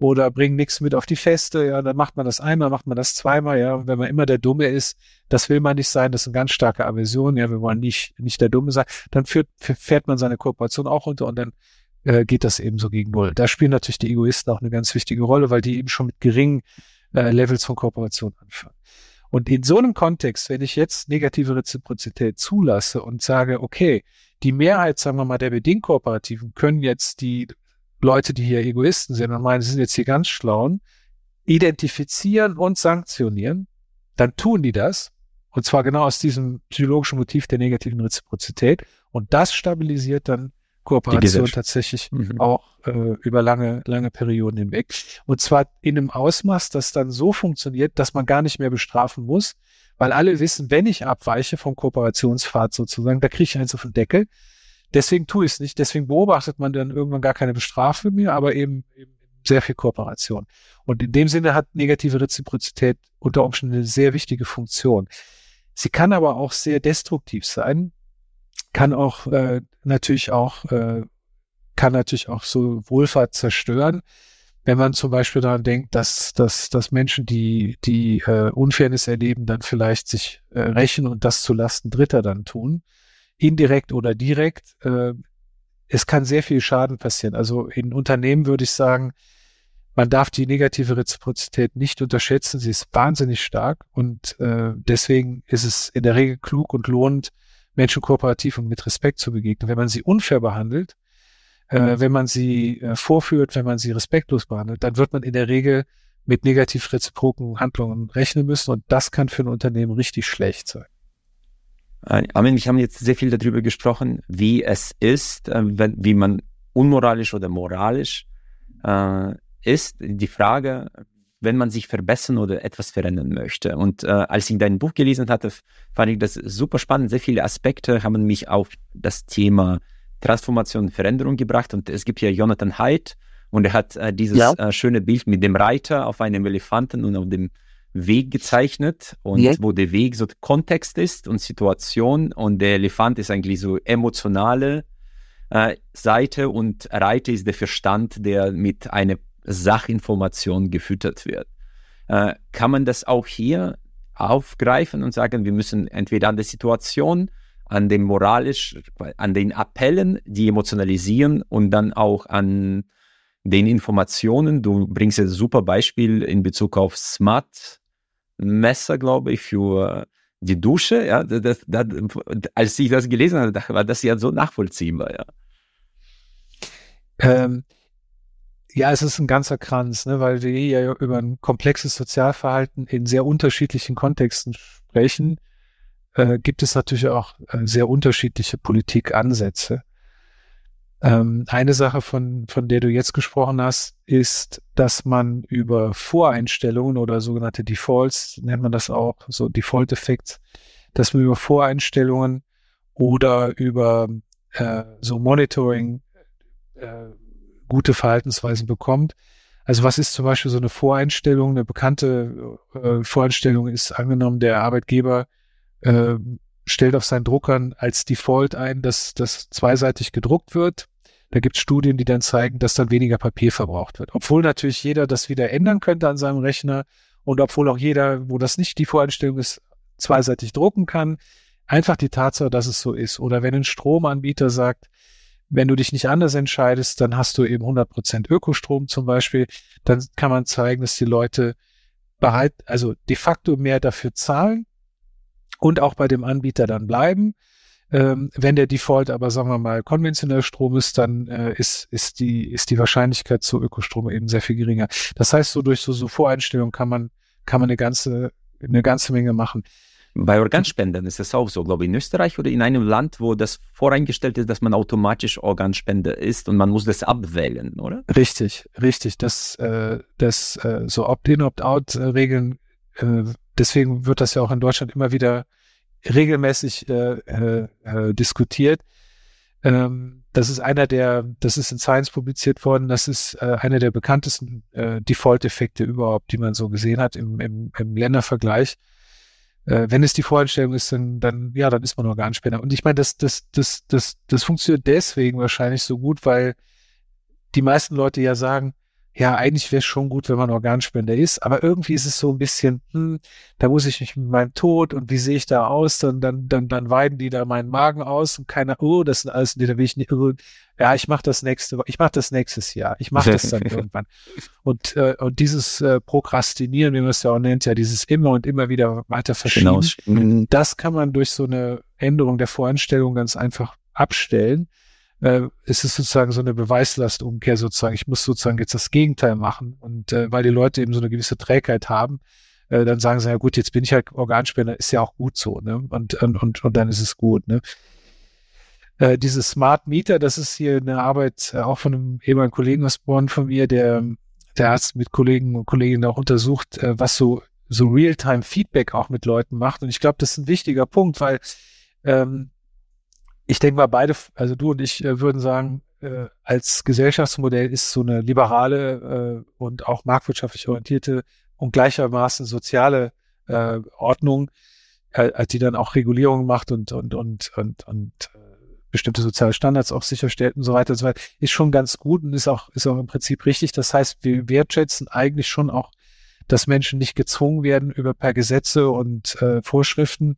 oder bringen nichts mit auf die Feste, ja, dann macht man das einmal, macht man das zweimal, ja, und wenn man immer der Dumme ist, das will man nicht sein, das ist eine ganz starke Aversion, ja, wir wollen nicht, nicht der Dumme sein, dann führt, fährt man seine Kooperation auch runter und dann äh, geht das eben so gegen Null. Da spielen natürlich die Egoisten auch eine ganz wichtige Rolle, weil die eben schon mit geringen äh, Levels von Kooperation anfangen. Und in so einem Kontext, wenn ich jetzt negative Reziprozität zulasse und sage, okay, die Mehrheit, sagen wir mal, der bedingt Kooperativen können jetzt die Leute, die hier Egoisten sind und meinen, sie sind jetzt hier ganz schlauen, identifizieren und sanktionieren, dann tun die das. Und zwar genau aus diesem psychologischen Motiv der negativen Reziprozität. Und das stabilisiert dann Kooperation tatsächlich mhm. auch äh, über lange, lange Perioden hinweg. Und zwar in einem Ausmaß, das dann so funktioniert, dass man gar nicht mehr bestrafen muss, weil alle wissen, wenn ich abweiche vom Kooperationspfad sozusagen, da kriege ich eins auf den Deckel. Deswegen tue ich es nicht. Deswegen beobachtet man dann irgendwann gar keine Bestrafung mehr, aber eben, eben sehr viel Kooperation. Und in dem Sinne hat negative Reziprozität unter Umständen eine sehr wichtige Funktion. Sie kann aber auch sehr destruktiv sein, kann auch äh, natürlich auch äh, kann natürlich auch so Wohlfahrt zerstören, wenn man zum Beispiel daran denkt, dass dass, dass Menschen, die die äh, Unfairness erleben, dann vielleicht sich äh, rächen und das zu Lasten Dritter dann tun indirekt oder direkt. Äh, es kann sehr viel Schaden passieren. Also in Unternehmen würde ich sagen, man darf die negative Reziprozität nicht unterschätzen. Sie ist wahnsinnig stark und äh, deswegen ist es in der Regel klug und lohnend, Menschen kooperativ und mit Respekt zu begegnen. Wenn man sie unfair behandelt, äh, mhm. wenn man sie äh, vorführt, wenn man sie respektlos behandelt, dann wird man in der Regel mit negativ reziproken Handlungen rechnen müssen und das kann für ein Unternehmen richtig schlecht sein. Äh, Amen, wir haben jetzt sehr viel darüber gesprochen, wie es ist, äh, wenn, wie man unmoralisch oder moralisch äh, ist. Die Frage, wenn man sich verbessern oder etwas verändern möchte. Und äh, als ich dein Buch gelesen hatte, fand ich das super spannend. Sehr viele Aspekte haben mich auf das Thema Transformation und Veränderung gebracht. Und es gibt ja Jonathan Haidt und er hat äh, dieses ja. äh, schöne Bild mit dem Reiter auf einem Elefanten und auf dem Weg gezeichnet und ja. wo der Weg so Kontext ist und Situation und der Elefant ist eigentlich so emotionale äh, Seite und Reiter ist der Verstand, der mit einer Sachinformation gefüttert wird. Äh, kann man das auch hier aufgreifen und sagen, wir müssen entweder an der Situation, an dem moralisch, an den Appellen, die emotionalisieren und dann auch an den Informationen. Du bringst ein super Beispiel in Bezug auf Smart Messer, glaube ich, für die Dusche. Ja, das, das, als ich das gelesen habe, war das ja so nachvollziehbar. Ja. Ähm, ja, es ist ein ganzer Kranz, ne, weil wir ja über ein komplexes Sozialverhalten in sehr unterschiedlichen Kontexten sprechen, äh, gibt es natürlich auch äh, sehr unterschiedliche Politikansätze. Ähm, eine Sache, von, von der du jetzt gesprochen hast, ist, dass man über Voreinstellungen oder sogenannte Defaults, nennt man das auch, so Default-Effekts, dass man über Voreinstellungen oder über äh, so Monitoring äh, gute Verhaltensweisen bekommt. Also was ist zum Beispiel so eine Voreinstellung? Eine bekannte äh, Voreinstellung ist angenommen, der Arbeitgeber äh, stellt auf seinen Druckern als Default ein, dass das zweiseitig gedruckt wird da gibt es Studien, die dann zeigen, dass dann weniger Papier verbraucht wird. Obwohl natürlich jeder das wieder ändern könnte an seinem Rechner und obwohl auch jeder, wo das nicht die Voreinstellung ist, zweiseitig drucken kann. Einfach die Tatsache, dass es so ist. Oder wenn ein Stromanbieter sagt, wenn du dich nicht anders entscheidest, dann hast du eben 100% Ökostrom zum Beispiel, dann kann man zeigen, dass die Leute bereit, also de facto mehr dafür zahlen und auch bei dem Anbieter dann bleiben. Ähm, wenn der Default aber, sagen wir mal, konventionell Strom ist, dann äh, ist, ist, die, ist die Wahrscheinlichkeit zu Ökostrom eben sehr viel geringer. Das heißt, so durch so, so Voreinstellungen kann man, kann man eine ganze, eine ganze Menge machen. Bei Organspendern ist es auch so, glaube ich, in Österreich oder in einem Land, wo das voreingestellt ist, dass man automatisch Organspender ist und man muss das abwählen, oder? Richtig, richtig. Das, äh, das äh, so Opt-in, Opt-out-Regeln, äh, deswegen wird das ja auch in Deutschland immer wieder regelmäßig äh, äh, äh, diskutiert. Ähm, das ist einer der, das ist in Science publiziert worden, das ist äh, einer der bekanntesten äh, Default-Effekte überhaupt, die man so gesehen hat im, im, im Ländervergleich. Äh, wenn es die Voreinstellung ist, dann, dann, ja, dann ist man Organspender. Und ich meine, das, das, das, das, das funktioniert deswegen wahrscheinlich so gut, weil die meisten Leute ja sagen, ja, eigentlich wäre es schon gut, wenn man Organspender ist, aber irgendwie ist es so ein bisschen, hm, da muss ich mich mit meinem Tod und wie sehe ich da aus, dann, dann, dann, dann weiden die da meinen Magen aus und keiner, oh, das sind alles, da will ich nicht, oh, ja, ich mache das nächste, ich mache das nächstes Jahr, ich mache das dann irgendwann. Und, äh, und dieses äh, Prokrastinieren, wie man es ja auch nennt, ja, dieses immer und immer wieder weiter verschieben, genau. das kann man durch so eine Änderung der Voreinstellung ganz einfach abstellen äh, es ist sozusagen so eine Beweislastumkehr sozusagen. Ich muss sozusagen jetzt das Gegenteil machen. Und äh, weil die Leute eben so eine gewisse Trägheit haben, äh, dann sagen sie, ja gut, jetzt bin ich halt Organspender, ist ja auch gut so, ne? Und, und, und, und dann ist es gut, ne? Äh, dieses Smart Meter, das ist hier eine Arbeit äh, auch von einem ehemaligen Kollegen aus Bonn von mir, der, der Arzt mit Kollegen und Kolleginnen auch untersucht, äh, was so, so Real-Time-Feedback auch mit Leuten macht. Und ich glaube, das ist ein wichtiger Punkt, weil ähm, ich denke mal, beide, also du und ich äh, würden sagen, äh, als Gesellschaftsmodell ist so eine liberale äh, und auch marktwirtschaftlich orientierte und gleichermaßen soziale äh, Ordnung, äh, die dann auch Regulierungen macht und und und und, und äh, bestimmte soziale Standards auch sicherstellt und so weiter und so weiter, ist schon ganz gut und ist auch ist auch im Prinzip richtig. Das heißt, wir wertschätzen eigentlich schon auch, dass Menschen nicht gezwungen werden über per Gesetze und äh, Vorschriften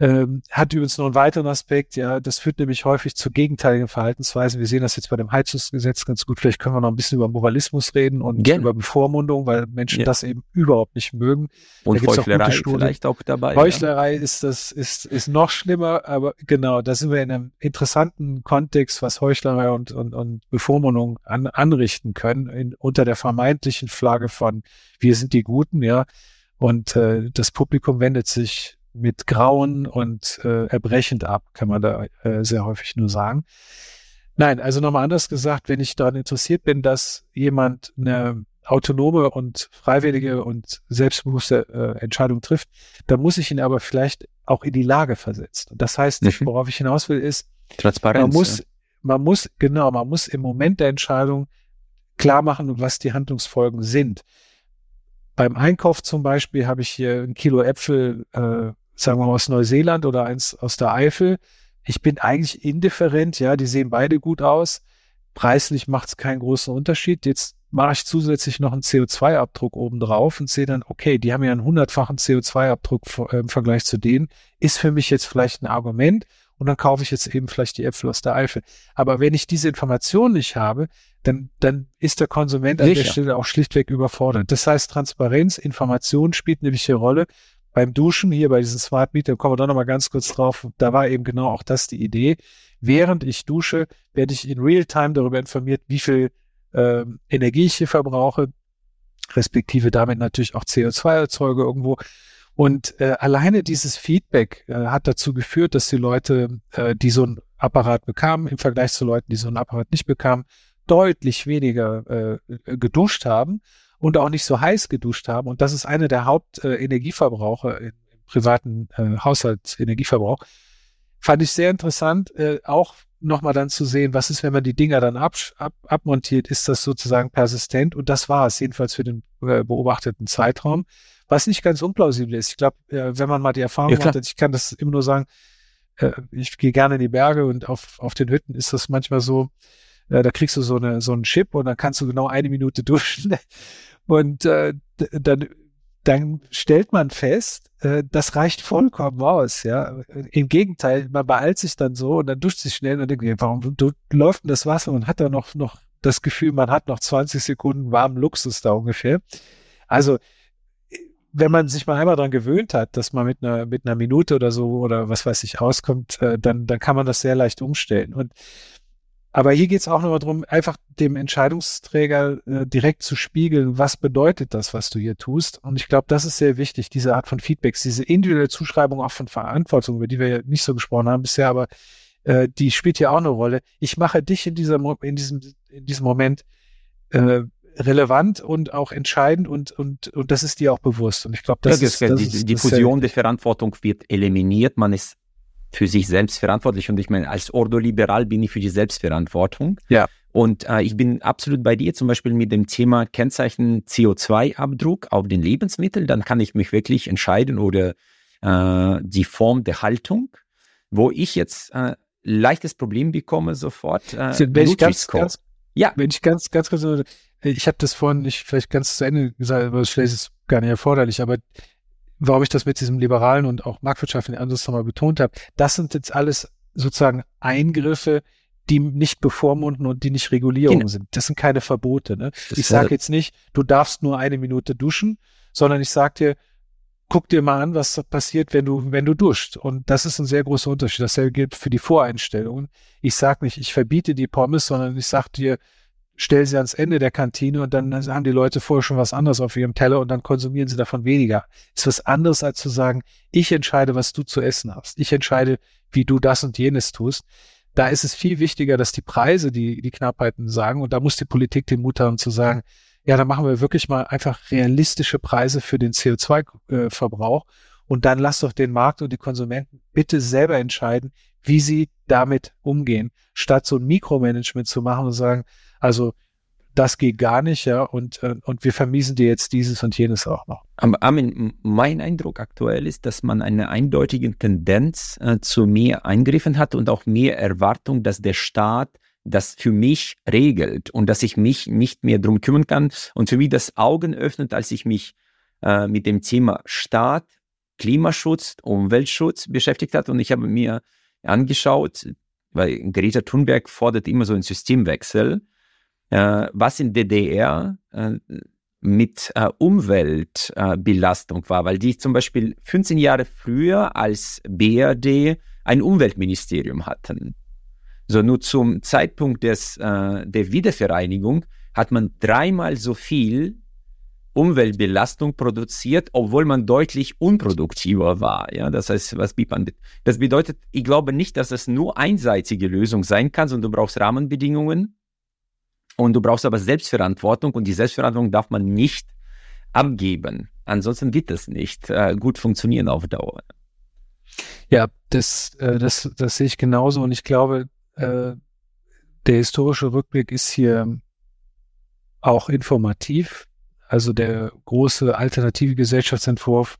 ähm, hat übrigens noch einen weiteren Aspekt, ja, das führt nämlich häufig zu gegenteiligen Verhaltensweisen. Wir sehen das jetzt bei dem Heizungsgesetz ganz gut. Vielleicht können wir noch ein bisschen über Moralismus reden und Gen über Bevormundung, weil Menschen ja. das eben überhaupt nicht mögen. Und Heuchlerei auch vielleicht auch dabei. Heuchlerei ja. ist das, ist, ist noch schlimmer, aber genau, da sind wir in einem interessanten Kontext, was Heuchlerei und, und, und Bevormundung an, anrichten können, in, unter der vermeintlichen Flagge von wir sind die Guten, ja. Und äh, das Publikum wendet sich mit Grauen und äh, erbrechend ab, kann man da äh, sehr häufig nur sagen. Nein, also nochmal anders gesagt, wenn ich daran interessiert bin, dass jemand eine autonome und freiwillige und selbstbewusste äh, Entscheidung trifft, dann muss ich ihn aber vielleicht auch in die Lage versetzen. Und das heißt, mhm. worauf ich hinaus will, ist, Transparenz. Man muss, ja. man muss, genau, man muss im Moment der Entscheidung klar machen, was die Handlungsfolgen sind. Beim Einkauf zum Beispiel habe ich hier ein Kilo Äpfel äh, sagen wir mal aus Neuseeland oder eins aus der Eifel. Ich bin eigentlich indifferent, ja, die sehen beide gut aus. Preislich macht es keinen großen Unterschied. Jetzt mache ich zusätzlich noch einen CO2-Abdruck obendrauf und sehe dann, okay, die haben ja einen hundertfachen CO2-Abdruck äh, im Vergleich zu denen. Ist für mich jetzt vielleicht ein Argument und dann kaufe ich jetzt eben vielleicht die Äpfel aus der Eifel. Aber wenn ich diese Information nicht habe, dann, dann ist der Konsument Sicher. an der Stelle auch schlichtweg überfordert. Das heißt, Transparenz, Information spielt eine wichtige Rolle beim Duschen hier bei diesem Smart Meter, kommen wir da nochmal ganz kurz drauf, da war eben genau auch das die Idee. Während ich dusche, werde ich in Realtime darüber informiert, wie viel äh, Energie ich hier verbrauche, respektive damit natürlich auch CO2 erzeuge irgendwo. Und äh, alleine dieses Feedback äh, hat dazu geführt, dass die Leute, äh, die so einen Apparat bekamen, im Vergleich zu Leuten, die so einen Apparat nicht bekamen, deutlich weniger äh, geduscht haben und auch nicht so heiß geduscht haben. Und das ist eine der Hauptenergieverbraucher äh, im, privaten äh, Haushaltsenergieverbrauch. Fand ich sehr interessant, äh, auch nochmal dann zu sehen, was ist, wenn man die Dinger dann ab, ab, abmontiert, ist das sozusagen persistent? Und das war es, jedenfalls für den äh, beobachteten Zeitraum, was nicht ganz unplausibel ist. Ich glaube, äh, wenn man mal die Erfahrung ja, hat, ich kann das immer nur sagen, äh, ich gehe gerne in die Berge und auf, auf den Hütten ist das manchmal so, äh, da kriegst du so, eine, so einen Chip und dann kannst du genau eine Minute duschen. Und äh, dann, dann stellt man fest, äh, das reicht vollkommen aus. Ja, Im Gegenteil, man beeilt sich dann so und dann duscht sich schnell und denkt, warum läuft denn das Wasser und hat da noch, noch das Gefühl, man hat noch 20 Sekunden warmen Luxus da ungefähr. Also wenn man sich mal einmal dran gewöhnt hat, dass man mit einer mit einer Minute oder so oder was weiß ich auskommt, äh, dann dann kann man das sehr leicht umstellen. Und aber hier geht es auch nochmal darum, einfach dem Entscheidungsträger äh, direkt zu spiegeln, was bedeutet das, was du hier tust. Und ich glaube, das ist sehr wichtig, diese Art von Feedbacks, diese individuelle Zuschreibung auch von Verantwortung, über die wir ja nicht so gesprochen haben bisher, aber äh, die spielt hier auch eine Rolle. Ich mache dich in, dieser, in, diesem, in diesem Moment äh, relevant und auch entscheidend und, und, und das ist dir auch bewusst. Und ich glaube, das, ja, ist, das die, ist die Fusion der Verantwortung wird eliminiert. Man ist für sich selbst verantwortlich. Und ich meine, als Ordoliberal bin ich für die Selbstverantwortung. Ja. Und äh, ich bin absolut bei dir, zum Beispiel mit dem Thema Kennzeichen CO2-Abdruck auf den Lebensmitteln. Dann kann ich mich wirklich entscheiden oder äh, die Form der Haltung, wo ich jetzt äh, leichtes Problem bekomme sofort. Äh, wenn ich ganz, ganz, ja. Wenn ich ganz, ganz kurz, ich habe das vorhin nicht vielleicht ganz zu Ende gesagt, aber vielleicht ist es gar nicht erforderlich, aber warum ich das mit diesem liberalen und auch marktwirtschaftlichen Ansatz nochmal betont habe, das sind jetzt alles sozusagen Eingriffe, die nicht bevormunden und die nicht Regulierungen genau. sind. Das sind keine Verbote. Ne? ich sage jetzt nicht, du darfst nur eine Minute duschen, sondern ich sage dir, guck dir mal an, was passiert, wenn du, wenn du duscht. Und das ist ein sehr großer Unterschied. Dasselbe gilt für die Voreinstellungen. Ich sage nicht, ich verbiete die Pommes, sondern ich sage dir, stell sie ans Ende der Kantine und dann haben die Leute vorher schon was anderes auf ihrem Teller und dann konsumieren sie davon weniger. Ist was anderes als zu sagen, ich entscheide, was du zu essen hast. Ich entscheide, wie du das und jenes tust. Da ist es viel wichtiger, dass die Preise die, die Knappheiten sagen und da muss die Politik den Mut haben zu sagen, ja, dann machen wir wirklich mal einfach realistische Preise für den CO2-Verbrauch und dann lass doch den Markt und die Konsumenten bitte selber entscheiden, wie sie damit umgehen, statt so ein Mikromanagement zu machen und sagen, also das geht gar nicht, ja, und, äh, und wir vermiesen dir jetzt dieses und jenes auch noch. Armin, mein Eindruck aktuell ist, dass man eine eindeutige Tendenz äh, zu mehr Eingriffen hat und auch mehr Erwartung, dass der Staat das für mich regelt und dass ich mich nicht mehr drum kümmern kann und für mich das Augen öffnet, als ich mich äh, mit dem Thema Staat, Klimaschutz, Umweltschutz beschäftigt hat und ich habe mir angeschaut, weil Greta Thunberg fordert immer so einen Systemwechsel äh, was in DDR äh, mit äh, Umweltbelastung war, weil die zum Beispiel 15 Jahre früher als BRD ein Umweltministerium hatten. So nur zum Zeitpunkt des, äh, der Wiedervereinigung hat man dreimal so viel Umweltbelastung produziert, obwohl man deutlich unproduktiver war. Ja, das heißt, was man, das bedeutet, ich glaube nicht, dass das nur einseitige Lösung sein kann, sondern du brauchst Rahmenbedingungen, und du brauchst aber Selbstverantwortung und die Selbstverantwortung darf man nicht abgeben. Ansonsten wird das nicht äh, gut funktionieren auf Dauer. Ja, das, äh, das, das sehe ich genauso und ich glaube, äh, der historische Rückblick ist hier auch informativ. Also der große alternative Gesellschaftsentwurf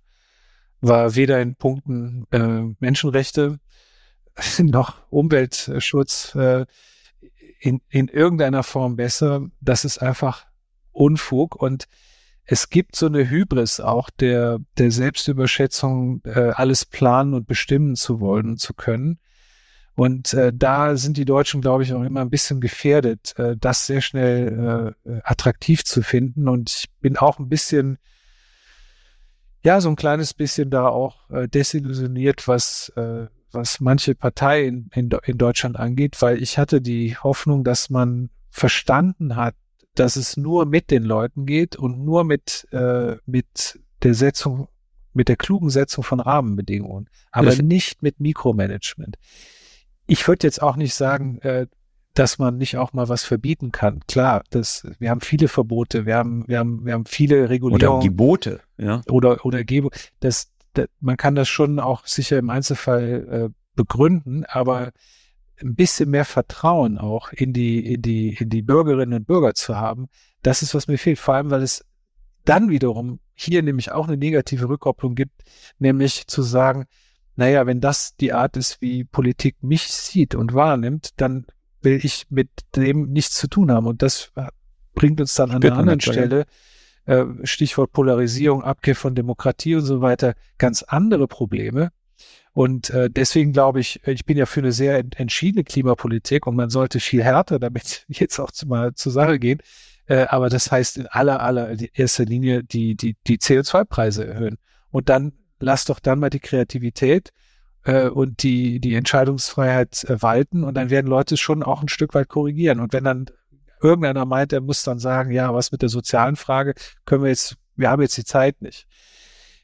war weder in Punkten äh, Menschenrechte noch Umweltschutz äh, in, in irgendeiner Form besser. Das ist einfach Unfug und es gibt so eine Hybris auch der, der Selbstüberschätzung, äh, alles planen und bestimmen zu wollen und zu können. Und äh, da sind die Deutschen, glaube ich, auch immer ein bisschen gefährdet, äh, das sehr schnell äh, attraktiv zu finden. Und ich bin auch ein bisschen, ja, so ein kleines bisschen da auch äh, desillusioniert, was, äh, was manche Partei in, in, in Deutschland angeht, weil ich hatte die Hoffnung, dass man verstanden hat, dass es nur mit den Leuten geht und nur mit, äh, mit der Setzung, mit der klugen Setzung von Rahmenbedingungen, aber das nicht mit Mikromanagement. Ich würde jetzt auch nicht sagen, äh, dass man nicht auch mal was verbieten kann. Klar, das, wir haben viele Verbote, wir haben, wir haben, wir haben viele Regulierungen. Oder Gebote, ja. Oder, oder Gebote. Das, man kann das schon auch sicher im Einzelfall äh, begründen, aber ein bisschen mehr Vertrauen auch in die, in die, in die Bürgerinnen und Bürger zu haben, das ist, was mir fehlt. Vor allem, weil es dann wiederum hier nämlich auch eine negative Rückkopplung gibt, nämlich zu sagen, naja, wenn das die Art ist, wie Politik mich sieht und wahrnimmt, dann will ich mit dem nichts zu tun haben. Und das bringt uns dann an einer anderen Stelle äh, Stichwort Polarisierung, Abkehr von Demokratie und so weiter, ganz andere Probleme. Und äh, deswegen glaube ich, ich bin ja für eine sehr entschiedene Klimapolitik und man sollte viel härter damit jetzt auch mal zur Sache gehen. Äh, aber das heißt in aller, aller erster Linie die, die, die CO2-Preise erhöhen. Und dann lass doch dann mal die Kreativität äh, und die, die Entscheidungsfreiheit äh, walten und dann werden Leute schon auch ein Stück weit korrigieren. Und wenn dann irgendeiner meint, er muss dann sagen, ja, was mit der sozialen Frage können wir jetzt, wir haben jetzt die Zeit nicht.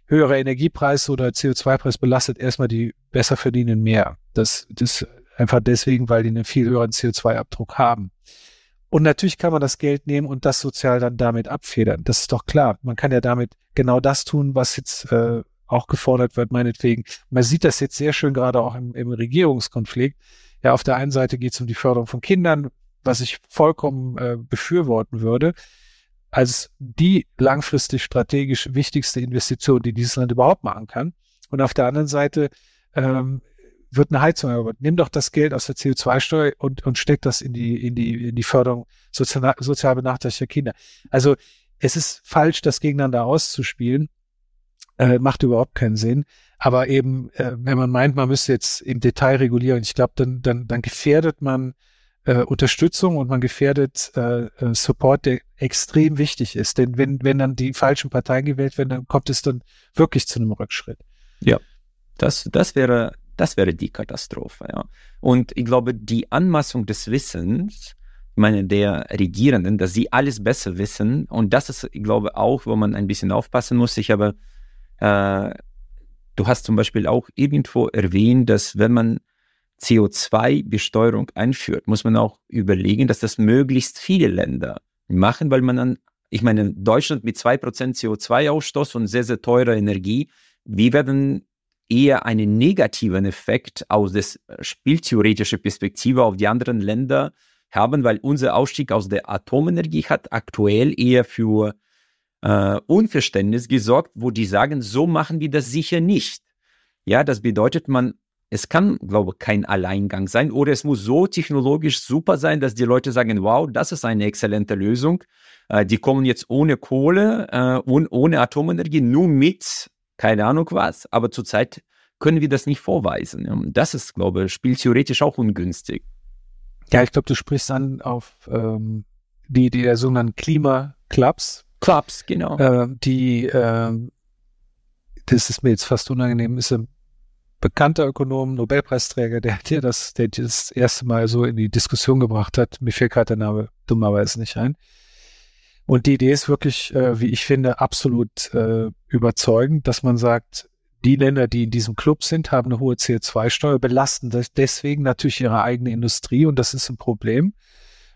Höherer Energiepreis oder CO2-Preis belastet erstmal die besser verdienen mehr. Das, das einfach deswegen, weil die einen viel höheren CO2-Abdruck haben. Und natürlich kann man das Geld nehmen und das sozial dann damit abfedern. Das ist doch klar. Man kann ja damit genau das tun, was jetzt äh, auch gefordert wird, meinetwegen. Man sieht das jetzt sehr schön gerade auch im, im Regierungskonflikt. Ja, auf der einen Seite geht es um die Förderung von Kindern, was ich vollkommen äh, befürworten würde, als die langfristig strategisch wichtigste Investition, die dieses Land überhaupt machen kann. Und auf der anderen Seite ähm, wird eine Heizung erobert. Nimm doch das Geld aus der CO2-Steuer und, und steck das in die, in die, in die Förderung sozial, sozial benachteiligter Kinder. Also es ist falsch, das gegeneinander auszuspielen. Äh, macht überhaupt keinen Sinn. Aber eben, äh, wenn man meint, man müsste jetzt im Detail regulieren, ich glaube, dann, dann, dann gefährdet man äh, Unterstützung und man gefährdet äh, äh, Support, der extrem wichtig ist. Denn wenn, wenn dann die falschen Parteien gewählt werden, dann kommt es dann wirklich zu einem Rückschritt. Ja, das, das wäre, das wäre die Katastrophe, ja. Und ich glaube, die Anmaßung des Wissens, ich meine, der Regierenden, dass sie alles besser wissen, und das ist, ich glaube, auch, wo man ein bisschen aufpassen muss. Ich habe, du hast zum Beispiel auch irgendwo erwähnt, dass wenn man CO2-Besteuerung einführt, muss man auch überlegen, dass das möglichst viele Länder machen, weil man dann, ich meine, Deutschland mit 2% CO2-Ausstoß und sehr, sehr teurer Energie, wir werden eher einen negativen Effekt aus der spieltheoretischen Perspektive auf die anderen Länder haben, weil unser Ausstieg aus der Atomenergie hat aktuell eher für äh, Unverständnis gesorgt, wo die sagen, so machen wir das sicher nicht. Ja, das bedeutet, man es kann, glaube ich, kein Alleingang sein oder es muss so technologisch super sein, dass die Leute sagen, wow, das ist eine exzellente Lösung. Äh, die kommen jetzt ohne Kohle äh, und ohne Atomenergie, nur mit, keine Ahnung was, aber zurzeit können wir das nicht vorweisen. Das ist, glaube ich, spieltheoretisch auch ungünstig. Ja, ich glaube, du sprichst an auf ähm, die, die der sogenannten Klimaclubs. Clubs, genau. Äh, die, äh, das ist mir jetzt fast unangenehm, ist ein bekannter Ökonom, Nobelpreisträger, der, der das, der das erste Mal so in die Diskussion gebracht hat. Mir fällt gerade der Name dummerweise nicht ein. Und die Idee ist wirklich, äh, wie ich finde, absolut äh, überzeugend, dass man sagt, die Länder, die in diesem Club sind, haben eine hohe CO2-Steuer, belasten deswegen natürlich ihre eigene Industrie und das ist ein Problem.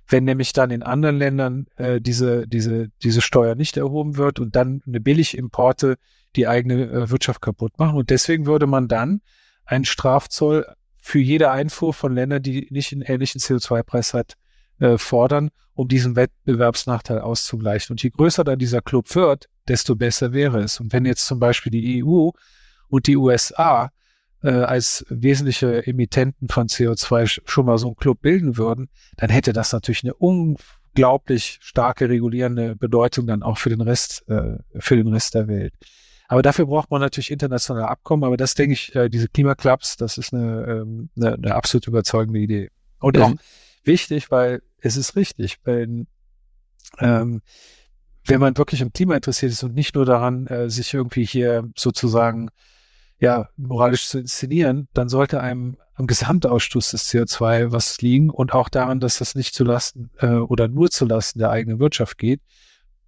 Wenn nämlich dann in anderen Ländern äh, diese, diese, diese Steuer nicht erhoben wird und dann eine Billigimporte die eigene äh, Wirtschaft kaputt machen. Und deswegen würde man dann einen Strafzoll für jede Einfuhr von Ländern, die nicht einen ähnlichen CO2-Preis hat, äh, fordern, um diesen Wettbewerbsnachteil auszugleichen. Und je größer dann dieser Club wird, desto besser wäre es. Und wenn jetzt zum Beispiel die EU und die USA äh, als wesentliche Emittenten von CO2 schon mal so einen Club bilden würden, dann hätte das natürlich eine unglaublich starke regulierende Bedeutung dann auch für den Rest, äh, für den Rest der Welt. Aber dafür braucht man natürlich internationale Abkommen. Aber das denke ich, äh, diese Klimaclubs, das ist eine, ähm, eine, eine absolut überzeugende Idee. Und mhm. auch wichtig, weil es ist richtig, wenn, ähm, wenn man wirklich im Klima interessiert ist und nicht nur daran, äh, sich irgendwie hier sozusagen ja moralisch zu inszenieren, dann sollte einem am Gesamtausstoß des CO2 was liegen und auch daran, dass das nicht zulasten äh, oder nur zulasten der eigenen Wirtschaft geht,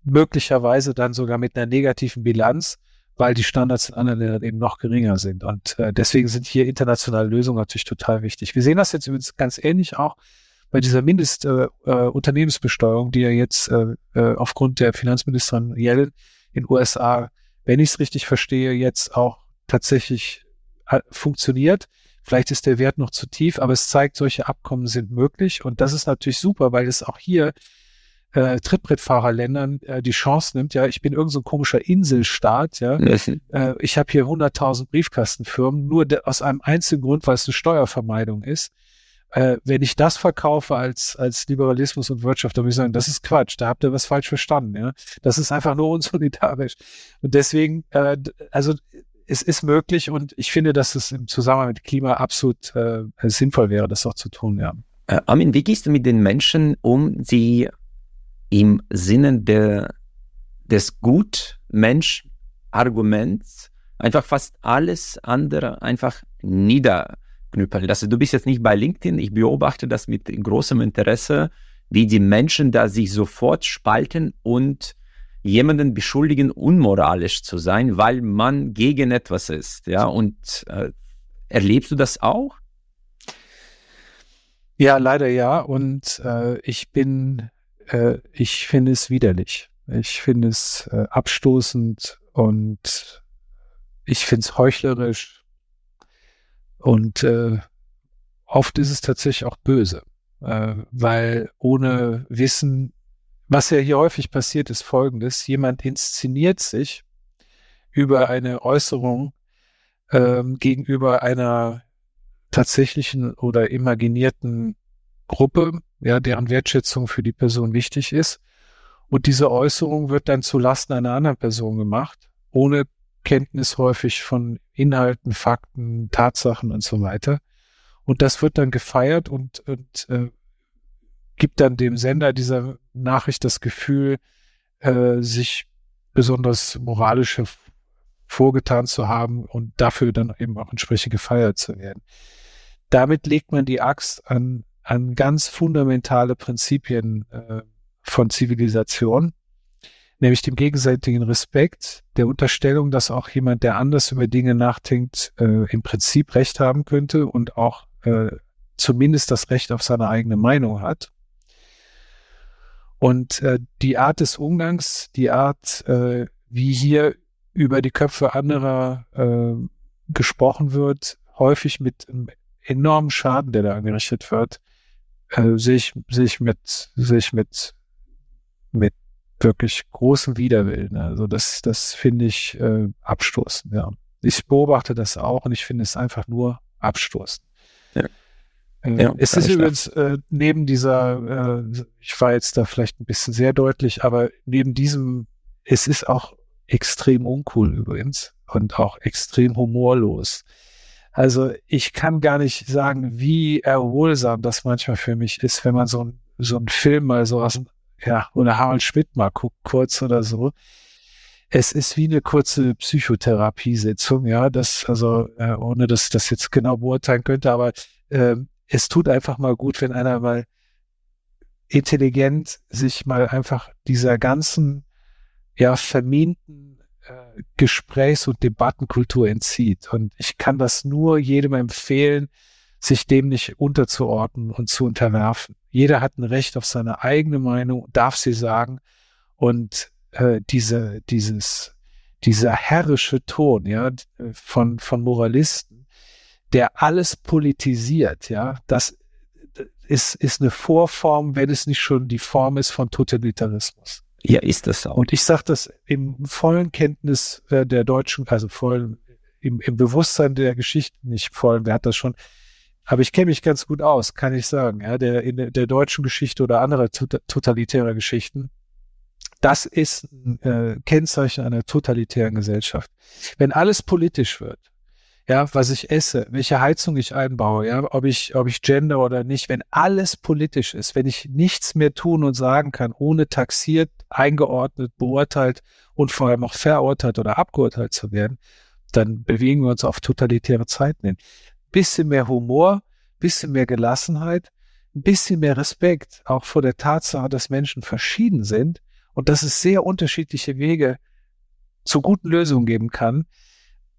möglicherweise dann sogar mit einer negativen Bilanz, weil die Standards in anderen Ländern eben noch geringer sind. Und äh, deswegen sind hier internationale Lösungen natürlich total wichtig. Wir sehen das jetzt übrigens ganz ähnlich auch bei dieser Mindest-Unternehmensbesteuerung, äh, äh die ja jetzt äh, äh, aufgrund der Finanzministerin Yellen in USA, wenn ich es richtig verstehe, jetzt auch tatsächlich funktioniert. Vielleicht ist der Wert noch zu tief, aber es zeigt, solche Abkommen sind möglich. Und das ist natürlich super, weil es auch hier äh, Trittbrettfahrerländern äh, die Chance nimmt, ja, ich bin irgendein so komischer Inselstaat, ja, äh, ich habe hier 100.000 Briefkastenfirmen, nur aus einem einzigen Grund, weil es eine Steuervermeidung ist. Äh, wenn ich das verkaufe als, als Liberalismus und Wirtschaft, dann würde ich sagen, das ist Quatsch, da habt ihr was falsch verstanden, ja. Das ist einfach nur unsolidarisch. Und deswegen, äh, also es ist möglich und ich finde, dass es im Zusammenhang mit Klima absolut äh, sinnvoll wäre, das auch zu tun, ja. Äh, Armin, wie gehst du mit den Menschen um, die im Sinne der, des Gut-Mensch-Arguments einfach fast alles andere einfach niederknüppeln. Also du bist jetzt nicht bei LinkedIn, ich beobachte das mit großem Interesse, wie die Menschen da sich sofort spalten und jemanden beschuldigen, unmoralisch zu sein, weil man gegen etwas ist. Ja, und äh, erlebst du das auch? Ja, leider ja. Und äh, ich bin äh, ich finde es widerlich. Ich finde es äh, abstoßend und ich finde es heuchlerisch und äh, oft ist es tatsächlich auch böse, äh, weil ohne Wissen, was ja hier häufig passiert, ist folgendes, jemand inszeniert sich über eine Äußerung ähm, gegenüber einer tatsächlichen oder imaginierten Gruppe, ja, deren Wertschätzung für die Person wichtig ist. Und diese Äußerung wird dann zu Lasten einer anderen Person gemacht, ohne Kenntnis häufig von Inhalten, Fakten, Tatsachen und so weiter. Und das wird dann gefeiert und, und äh, gibt dann dem Sender dieser Nachricht das Gefühl, äh, sich besonders moralisch vorgetan zu haben und dafür dann eben auch entsprechend gefeiert zu werden. Damit legt man die Axt an, an ganz fundamentale Prinzipien äh, von Zivilisation, nämlich dem gegenseitigen Respekt, der Unterstellung, dass auch jemand, der anders über Dinge nachdenkt, äh, im Prinzip Recht haben könnte und auch äh, zumindest das Recht auf seine eigene Meinung hat. Und äh, die Art des Umgangs, die Art, äh, wie hier über die Köpfe anderer äh, gesprochen wird, häufig mit einem enormen Schaden, der da angerichtet wird, äh, sehe ich, sehe ich mit, sehe ich mit, mit wirklich großem Widerwillen. Also das, das finde ich äh, abstoßend, ja. Ich beobachte das auch und ich finde es einfach nur abstoßend. Ja. Äh, ja, es ist übrigens äh, neben dieser, äh, ich war jetzt da vielleicht ein bisschen sehr deutlich, aber neben diesem, es ist auch extrem uncool übrigens und auch extrem humorlos. Also ich kann gar nicht sagen, wie erholsam das manchmal für mich ist, wenn man so ein so ein Film mal so aus dem, ja, oder Harald Schmidt mal guckt, kurz oder so. Es ist wie eine kurze Psychotherapiesitzung, ja, das, also, äh, ohne dass ich das jetzt genau beurteilen könnte, aber äh, es tut einfach mal gut, wenn einer mal intelligent sich mal einfach dieser ganzen ja verminten äh, Gesprächs- und Debattenkultur entzieht. Und ich kann das nur jedem empfehlen, sich dem nicht unterzuordnen und zu unterwerfen. Jeder hat ein Recht auf seine eigene Meinung, darf sie sagen. Und äh, diese, dieses, dieser herrische Ton, ja, von, von Moralisten, der alles politisiert, ja, das ist, ist eine Vorform, wenn es nicht schon die Form ist von Totalitarismus. Ja, ist das auch. Und ich sage das im vollen Kenntnis äh, der deutschen, also voll im, im Bewusstsein der Geschichte, nicht voll, wer hat das schon, aber ich kenne mich ganz gut aus, kann ich sagen, ja, der in der, der deutschen Geschichte oder anderer totalitärer Geschichten. Das ist ein äh, Kennzeichen einer totalitären Gesellschaft. Wenn alles politisch wird, ja, was ich esse, welche Heizung ich einbaue, ja, ob ich, ob ich gender oder nicht, wenn alles politisch ist, wenn ich nichts mehr tun und sagen kann, ohne taxiert, eingeordnet, beurteilt und vor allem auch verurteilt oder abgeurteilt zu werden, dann bewegen wir uns auf totalitäre Zeiten hin. Bisschen mehr Humor, bisschen mehr Gelassenheit, ein bisschen mehr Respekt, auch vor der Tatsache, dass Menschen verschieden sind und dass es sehr unterschiedliche Wege zu guten Lösungen geben kann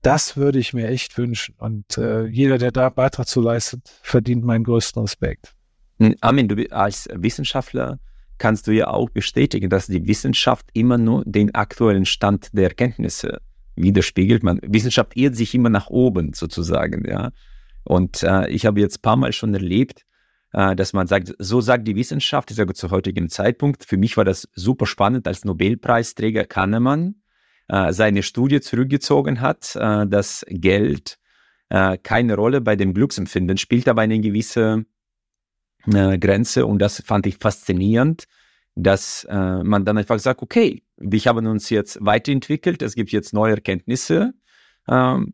das würde ich mir echt wünschen. Und äh, jeder, der da Beitrag zu leistet, verdient meinen größten Respekt. Hm, Armin, du als Wissenschaftler kannst du ja auch bestätigen, dass die Wissenschaft immer nur den aktuellen Stand der Erkenntnisse widerspiegelt. Man, Wissenschaft irrt sich immer nach oben sozusagen, ja. Und äh, ich habe jetzt ein paar Mal schon erlebt, äh, dass man sagt, so sagt die Wissenschaft, ich sage zu heutigem Zeitpunkt. Für mich war das super spannend als Nobelpreisträger Kahnemann äh, seine Studie zurückgezogen hat. Äh, das Geld äh, keine Rolle bei dem Glücksempfinden spielt, aber eine gewisse äh, Grenze und das fand ich faszinierend, dass äh, man dann einfach sagt, okay, wir haben uns jetzt weiterentwickelt, es gibt jetzt neue Erkenntnisse. Ähm,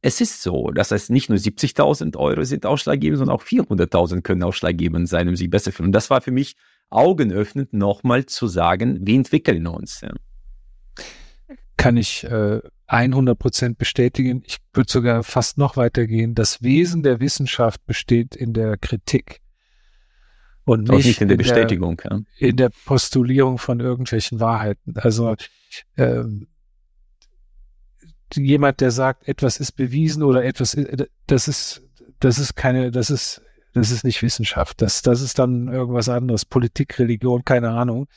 es ist so, dass es nicht nur 70.000 Euro sind ausschlaggebend, sondern auch 400.000 können ausschlaggebend sein, um sich besser zu fühlen. Und das war für mich augenöffnend, nochmal zu sagen, wir entwickeln uns. Ja kann ich äh, 100 Prozent bestätigen. Ich würde sogar fast noch weitergehen. Das Wesen der Wissenschaft besteht in der Kritik und nicht, nicht in der Bestätigung. Der, ja. In der Postulierung von irgendwelchen Wahrheiten. Also ähm, jemand, der sagt, etwas ist bewiesen oder etwas, das ist, das ist keine, das ist, das ist nicht Wissenschaft. Das, das ist dann irgendwas anderes. Politik, Religion, keine Ahnung.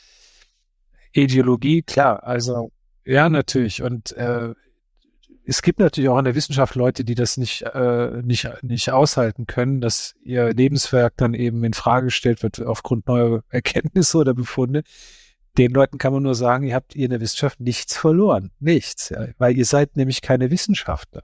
Ideologie, klar. Also ja, natürlich. Und äh, es gibt natürlich auch in der Wissenschaft Leute, die das nicht, äh, nicht, nicht aushalten können, dass ihr Lebenswerk dann eben in Frage gestellt wird aufgrund neuer Erkenntnisse oder Befunde. Den Leuten kann man nur sagen, ihr habt ihr in der Wissenschaft nichts verloren. Nichts. Ja, weil ihr seid nämlich keine Wissenschaftler.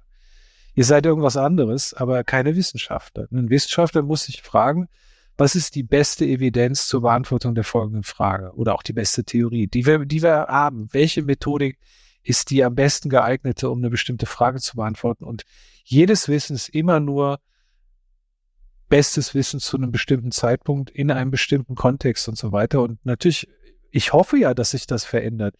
Ihr seid irgendwas anderes, aber keine Wissenschaftler. Ein Wissenschaftler muss sich fragen, was ist die beste Evidenz zur Beantwortung der folgenden Frage oder auch die beste Theorie, die wir, die wir haben? Welche Methodik ist die am besten geeignete, um eine bestimmte Frage zu beantworten? Und jedes Wissen ist immer nur bestes Wissen zu einem bestimmten Zeitpunkt in einem bestimmten Kontext und so weiter. Und natürlich, ich hoffe ja, dass sich das verändert.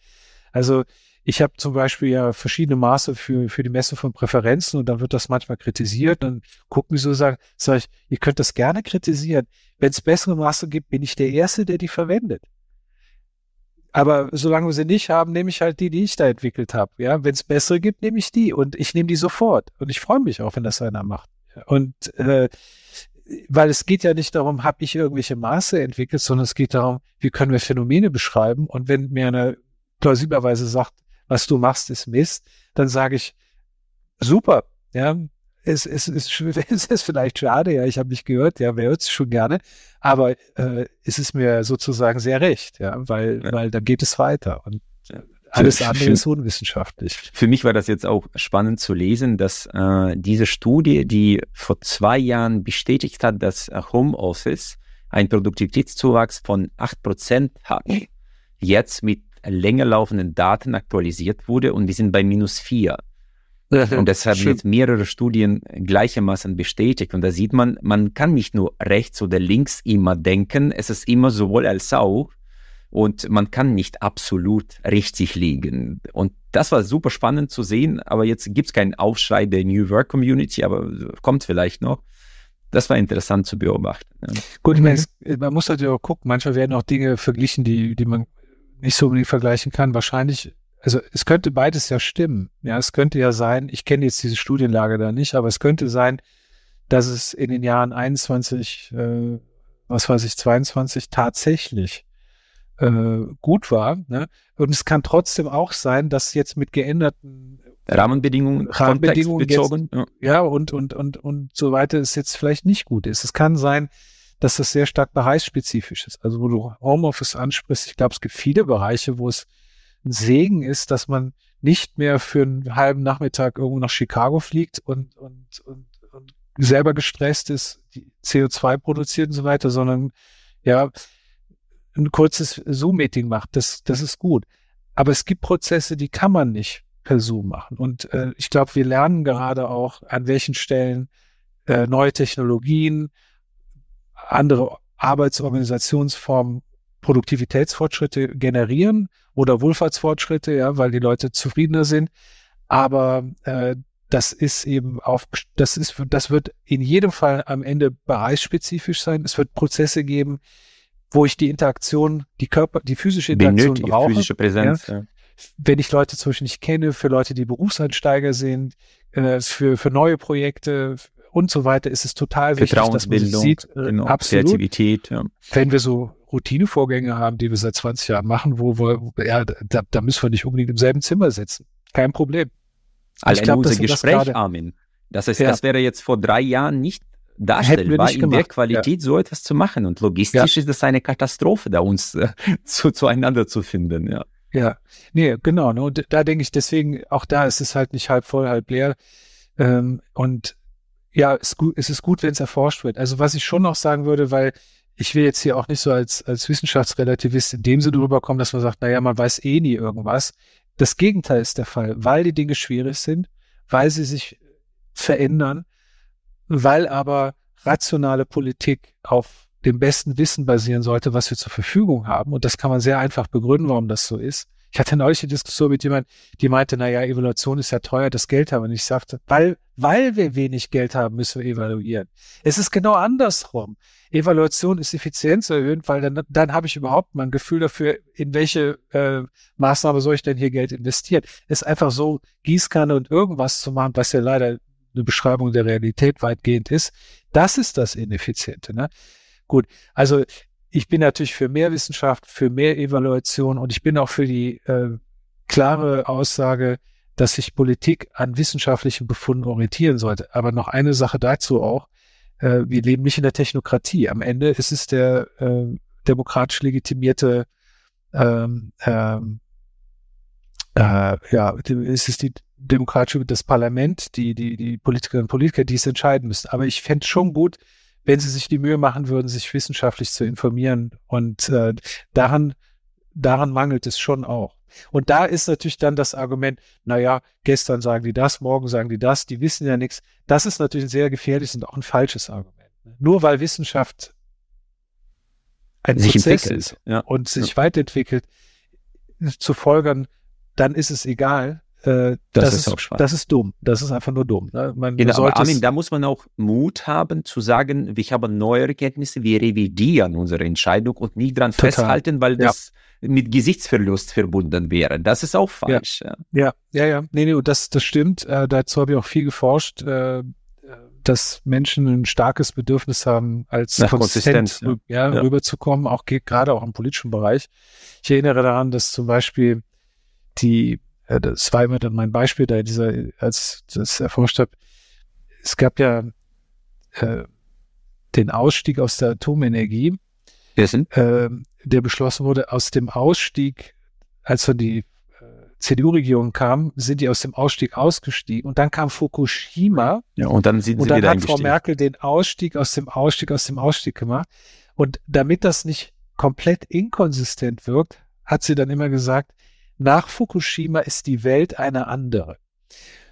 Also ich habe zum Beispiel ja verschiedene Maße für, für die Messung von Präferenzen und dann wird das manchmal kritisiert. Dann gucken die so sagen, sag ich, ihr könnt das gerne kritisieren. Wenn es bessere Maße gibt, bin ich der Erste, der die verwendet. Aber solange wir sie nicht haben, nehme ich halt die, die ich da entwickelt habe. Ja, wenn es bessere gibt, nehme ich die und ich nehme die sofort. Und ich freue mich auch, wenn das einer macht. Und äh, weil es geht ja nicht darum, habe ich irgendwelche Maße entwickelt, sondern es geht darum, wie können wir Phänomene beschreiben. Und wenn mir einer plausiblerweise sagt, was du machst, ist Mist, dann sage ich, super, ja, es, es, es, es ist vielleicht schade, ja, ich habe nicht gehört, ja, wer hört es schon gerne, aber äh, es ist mir sozusagen sehr recht, ja, weil, ja. weil dann geht es weiter und alles andere für, ist unwissenschaftlich. Für mich war das jetzt auch spannend zu lesen, dass äh, diese Studie, die vor zwei Jahren bestätigt hat, dass Homeoffice einen Produktivitätszuwachs von acht Prozent hat, jetzt mit länger laufenden Daten aktualisiert wurde und die sind bei minus vier. Und das haben jetzt mehrere Studien gleichermaßen bestätigt. Und da sieht man, man kann nicht nur rechts oder links immer denken, es ist immer sowohl als auch. Und man kann nicht absolut richtig liegen. Und das war super spannend zu sehen, aber jetzt gibt es keinen Aufschrei der New Work Community, aber kommt vielleicht noch. Das war interessant zu beobachten. Ja. Gut, ich meine, man muss natürlich auch gucken, manchmal werden auch Dinge verglichen, die, die man nicht so unbedingt vergleichen kann. Wahrscheinlich, also es könnte beides ja stimmen. Ja, es könnte ja sein, ich kenne jetzt diese Studienlage da nicht, aber es könnte sein, dass es in den Jahren 21, äh, was weiß ich, 22 tatsächlich äh, gut war. Ne? Und es kann trotzdem auch sein, dass jetzt mit geänderten Rahmenbedingungen, Rahmenbedingungen bezogen, jetzt, ja. ja, und, und, und, und so weiter es jetzt vielleicht nicht gut ist. Es kann sein, dass das sehr stark bereichsspezifisch ist. Also wo du Homeoffice ansprichst, ich glaube, es gibt viele Bereiche, wo es ein Segen ist, dass man nicht mehr für einen halben Nachmittag irgendwo nach Chicago fliegt und, und, und, und selber gestresst ist, die CO2 produziert und so weiter, sondern ja, ein kurzes Zoom-Meeting macht. Das, das ist gut. Aber es gibt Prozesse, die kann man nicht per Zoom machen. Und äh, ich glaube, wir lernen gerade auch, an welchen Stellen äh, neue Technologien, andere Arbeitsorganisationsformen Produktivitätsfortschritte generieren oder Wohlfahrtsfortschritte, ja, weil die Leute zufriedener sind. Aber äh, das ist eben auf, das ist, das wird in jedem Fall am Ende bereichsspezifisch sein. Es wird Prozesse geben, wo ich die Interaktion, die Körper, die physische Interaktion Benötige, brauche. physische Präsenz. Ja. Ja. Wenn ich Leute zum Beispiel nicht kenne, für Leute, die Berufseinsteiger sind, äh, für, für neue Projekte, und so weiter ist es total wichtig, dass man sieht. Äh, genau, absolut. Kreativität. Ja. Wenn wir so Routinevorgänge haben, die wir seit 20 Jahren machen, wo wir, ja, da, da müssen wir nicht unbedingt im selben Zimmer sitzen. Kein Problem. Allein glaub, unser Gespräch, das Armin. Das heißt, ja. das wäre jetzt vor drei Jahren nicht darstellbar, in der Qualität ja. so etwas zu machen. Und logistisch ja. ist das eine Katastrophe, da uns äh, zu, zueinander zu finden, ja. Ja, nee, genau. Ne? Und da denke ich, deswegen, auch da ist es halt nicht halb voll, halb leer. Ähm, und ja, es, es ist gut, wenn es erforscht wird. Also was ich schon noch sagen würde, weil ich will jetzt hier auch nicht so als, als Wissenschaftsrelativist in dem Sinne rüberkommen, dass man sagt, naja, man weiß eh nie irgendwas. Das Gegenteil ist der Fall, weil die Dinge schwierig sind, weil sie sich verändern, weil aber rationale Politik auf dem besten Wissen basieren sollte, was wir zur Verfügung haben. Und das kann man sehr einfach begründen, warum das so ist. Ich hatte neulich eine Diskussion mit jemandem, die meinte, naja, Evaluation ist ja teuer, das Geld haben nicht. Ich sagte, weil, weil wir wenig Geld haben, müssen wir evaluieren. Es ist genau andersrum. Evaluation ist effizient zu erhöhen, weil dann, dann habe ich überhaupt mal ein Gefühl dafür, in welche äh, Maßnahme soll ich denn hier Geld investieren. Es ist einfach so, Gießkanne und irgendwas zu machen, was ja leider eine Beschreibung der Realität weitgehend ist, das ist das Ineffiziente. Ne? Gut, also ich bin natürlich für mehr Wissenschaft, für mehr Evaluation und ich bin auch für die äh, klare Aussage, dass sich Politik an wissenschaftlichen Befunden orientieren sollte. Aber noch eine Sache dazu auch. Äh, wir leben nicht in der Technokratie. Am Ende ist es der äh, demokratisch legitimierte ähm, ähm, äh, ja, ist es die demokratische, das Parlament, die, die, die Politikerinnen und Politiker, die es entscheiden müssen. Aber ich fände schon gut, wenn sie sich die Mühe machen würden, sich wissenschaftlich zu informieren. Und äh, daran, daran mangelt es schon auch. Und da ist natürlich dann das Argument, naja, gestern sagen die das, morgen sagen die das, die wissen ja nichts. Das ist natürlich ein sehr gefährliches und auch ein falsches Argument. Ne? Nur weil Wissenschaft ein sich Prozess ist ja. und sich ja. weiterentwickelt, zu folgern, dann ist es egal. Äh, das, das, ist, auch das ist dumm. Das ist einfach nur dumm. Ne? Man, genau, aber Armin, da muss man auch Mut haben zu sagen, wir haben neue Erkenntnisse, wir revidieren unsere Entscheidung und nicht dran Total. festhalten, weil das ja. mit Gesichtsverlust verbunden wäre. Das ist auch falsch. Ja, ja, ja. ja. Nee, nee, das, das stimmt. Äh, dazu habe ich auch viel geforscht. Äh, dass Menschen ein starkes Bedürfnis haben, als Nach konsistent ja, ja, rüberzukommen, auch gerade auch im politischen Bereich. Ich erinnere daran, dass zum Beispiel die, das war immer dann mein Beispiel, da dieser, als das erforscht habe, es gab ja äh, den Ausstieg aus der Atomenergie, äh, der beschlossen wurde, aus dem Ausstieg, als so die CDU-Regierung kam, sind die aus dem Ausstieg ausgestiegen und dann kam Fukushima. Ja, und dann sind sie und dann hat Frau Merkel den Ausstieg aus dem Ausstieg aus dem Ausstieg gemacht. Und damit das nicht komplett inkonsistent wirkt, hat sie dann immer gesagt, nach Fukushima ist die Welt eine andere.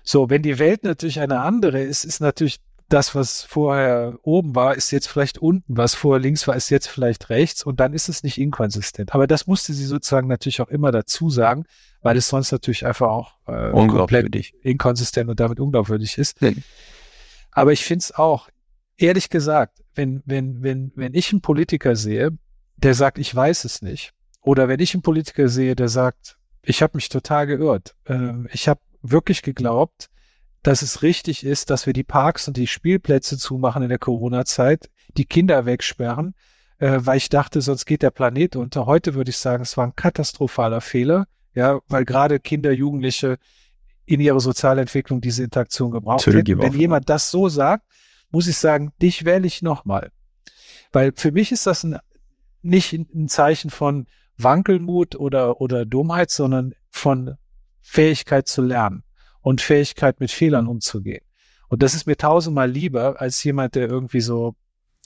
So, wenn die Welt natürlich eine andere ist, ist natürlich das, was vorher oben war, ist jetzt vielleicht unten, was vorher links war, ist jetzt vielleicht rechts und dann ist es nicht inkonsistent. Aber das musste sie sozusagen natürlich auch immer dazu sagen, weil es sonst natürlich einfach auch äh, komplett inkonsistent und damit unglaubwürdig ist. Ja. Aber ich finde es auch, ehrlich gesagt, wenn, wenn, wenn, wenn ich einen Politiker sehe, der sagt, ich weiß es nicht, oder wenn ich einen Politiker sehe, der sagt, ich habe mich total geirrt, äh, ich habe wirklich geglaubt, dass es richtig ist, dass wir die Parks und die Spielplätze zumachen in der Corona-Zeit, die Kinder wegsperren, äh, weil ich dachte, sonst geht der Planet unter. Heute würde ich sagen, es war ein katastrophaler Fehler, ja, weil gerade Kinder, Jugendliche in ihrer Sozialentwicklung diese Interaktion gebraucht hätten. Wenn jemand das so sagt, muss ich sagen, dich wähle ich nochmal. Weil für mich ist das ein, nicht ein Zeichen von Wankelmut oder, oder Dummheit, sondern von Fähigkeit zu lernen und Fähigkeit, mit Fehlern umzugehen. Und das ist mir tausendmal lieber als jemand, der irgendwie so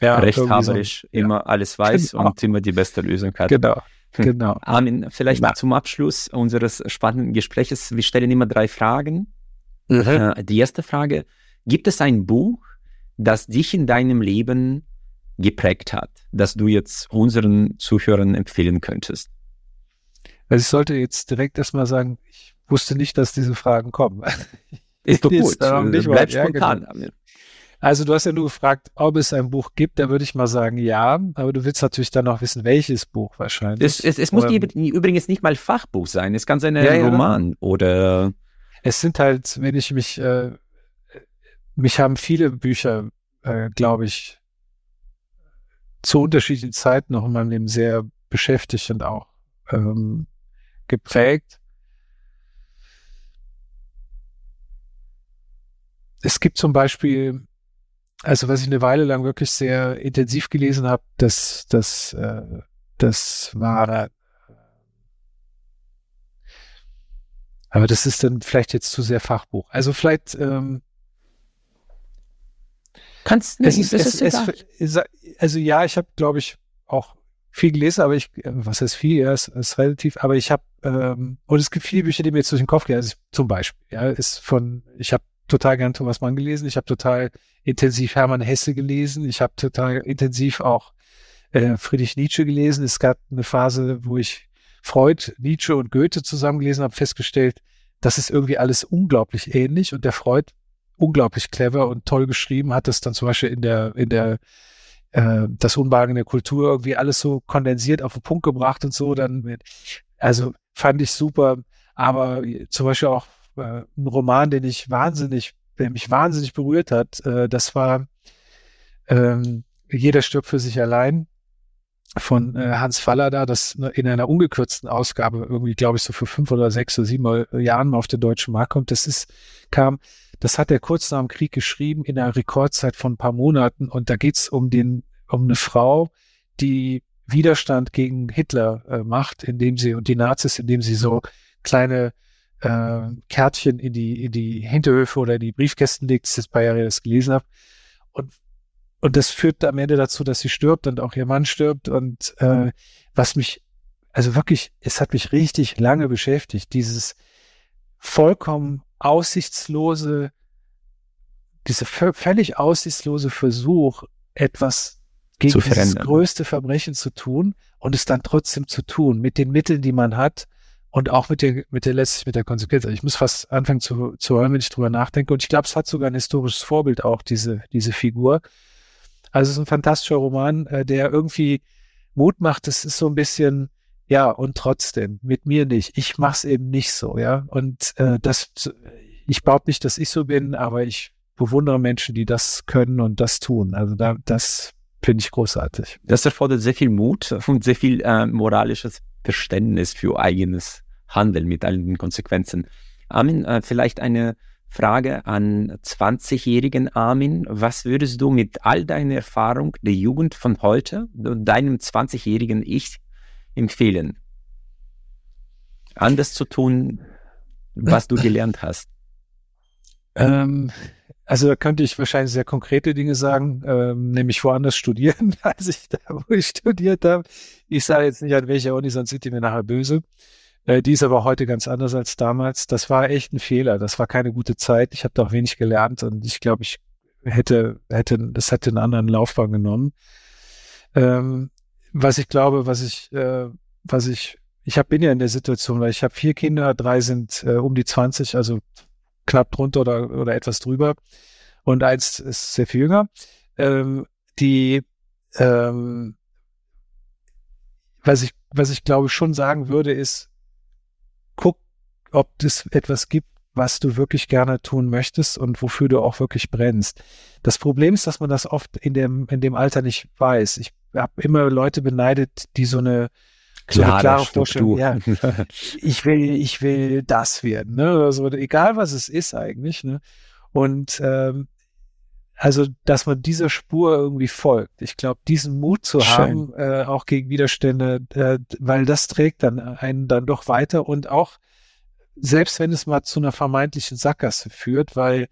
ja, rechthaberisch so, immer ja. alles weiß genau. und immer die beste Lösung hat. Genau. Hm. Genau. Armin, vielleicht ja. zum Abschluss unseres spannenden Gesprächs. Wir stellen immer drei Fragen. Mhm. Äh, die erste Frage: Gibt es ein Buch, das dich in deinem Leben geprägt hat, das du jetzt unseren Zuhörern empfehlen könntest? Also ich sollte jetzt direkt erstmal sagen, ich wusste nicht, dass diese Fragen kommen. Ist doch gut. Nicht Bleib ja, spontan. Genau. Also du hast ja nur gefragt, ob es ein Buch gibt. Da würde ich mal sagen, ja. Aber du willst natürlich dann noch wissen, welches Buch wahrscheinlich. Es, es, es muss die, übrigens nicht mal Fachbuch sein. Es kann sein ja, Roman ja. oder. Es sind halt, wenn ich mich, äh, mich haben viele Bücher, äh, glaube ich, zu unterschiedlichen Zeiten noch in meinem Leben sehr beschäftigt und auch ähm, geprägt. es gibt zum Beispiel, also was ich eine Weile lang wirklich sehr intensiv gelesen habe, das, das, äh, das war, äh, aber das ist dann vielleicht jetzt zu sehr Fachbuch. Also vielleicht, ähm, Kannst es ist, es, es, also ja, ich habe, glaube ich, auch viel gelesen, aber ich, was heißt viel, ja, ist, ist relativ, aber ich habe, ähm, und es gibt viele Bücher, die mir jetzt durch den Kopf gehen, also zum Beispiel, ja, ist von, ich habe total gern Thomas Mann gelesen. Ich habe total intensiv Hermann Hesse gelesen. Ich habe total intensiv auch äh, Friedrich Nietzsche gelesen. Es gab eine Phase, wo ich Freud, Nietzsche und Goethe zusammen gelesen habe, festgestellt, das ist irgendwie alles unglaublich ähnlich und der Freud unglaublich clever und toll geschrieben, hat es dann zum Beispiel in der, in der äh, das Unbehagen der Kultur irgendwie alles so kondensiert auf den Punkt gebracht und so, dann, also fand ich super, aber zum Beispiel auch äh, ein Roman, den ich wahnsinnig, der mich wahnsinnig berührt hat. Äh, das war ähm, Jeder stirbt für sich allein von äh, Hans Fallada, das in einer ungekürzten Ausgabe irgendwie, glaube ich, so für fünf oder sechs oder sieben Jahren mal auf den deutschen Markt kommt. Das ist, kam, das hat er kurz nach dem Krieg geschrieben in einer Rekordzeit von ein paar Monaten. Und da geht's um den, um eine Frau, die Widerstand gegen Hitler äh, macht, indem sie und die Nazis, indem sie so kleine äh, Kärtchen in die in die Hinterhöfe oder in die Briefkästen legt. Das ist das paar Jahre das gelesen habe. Und und das führt am Ende dazu, dass sie stirbt und auch ihr Mann stirbt. Und äh, was mich, also wirklich, es hat mich richtig lange beschäftigt, dieses vollkommen aussichtslose, diese völlig aussichtslose Versuch, etwas gegen zu dieses größte Verbrechen zu tun und es dann trotzdem zu tun, mit den Mitteln, die man hat und auch mit der, mit der letztlich mit der Konsequenz. Also ich muss fast anfangen zu, zu hören, wenn ich drüber nachdenke. Und ich glaube, es hat sogar ein historisches Vorbild auch, diese, diese Figur. Also es ist ein fantastischer Roman, äh, der irgendwie Mut macht. Es ist so ein bisschen, ja, und trotzdem, mit mir nicht. Ich mach's eben nicht so, ja. Und äh, das, ich behaupte nicht, dass ich so bin, aber ich bewundere Menschen, die das können und das tun. Also da, das finde ich großartig. Das erfordert sehr viel Mut und sehr viel äh, moralisches Verständnis für eigenes Handeln mit allen den Konsequenzen. Armin, äh, vielleicht eine Frage an 20-jährigen Armin. Was würdest du mit all deiner Erfahrung der Jugend von heute, deinem 20-jährigen Ich empfehlen? Anders zu tun, was du gelernt hast? Ähm, also da könnte ich wahrscheinlich sehr konkrete Dinge sagen, ähm, nämlich woanders studieren, als ich da, wo ich studiert habe. Ich sage jetzt nicht an welcher Uni, sonst sind die mir nachher böse. Äh, die ist aber heute ganz anders als damals. Das war echt ein Fehler. Das war keine gute Zeit. Ich habe da auch wenig gelernt und ich glaube, ich hätte, hätte, das hätte einen anderen Laufbahn genommen. Ähm, was ich glaube, was ich, äh, was ich, ich hab, bin ja in der Situation, weil ich habe vier Kinder, drei sind äh, um die 20, also knapp drunter oder, oder etwas drüber. Und eins ist sehr viel jünger. Ähm, die, ähm, was ich, was ich glaube schon sagen würde, ist, guck, ob es etwas gibt, was du wirklich gerne tun möchtest und wofür du auch wirklich brennst. Das Problem ist, dass man das oft in dem, in dem Alter nicht weiß. Ich habe immer Leute beneidet, die so eine, so eine klare Vorstellung, ja, ich will, ich will das werden, ne? Also, egal was es ist eigentlich, ne? Und ähm, also, dass man dieser Spur irgendwie folgt. Ich glaube, diesen Mut zu Schön. haben, äh, auch gegen Widerstände, äh, weil das trägt dann einen dann doch weiter und auch selbst wenn es mal zu einer vermeintlichen Sackgasse führt, weil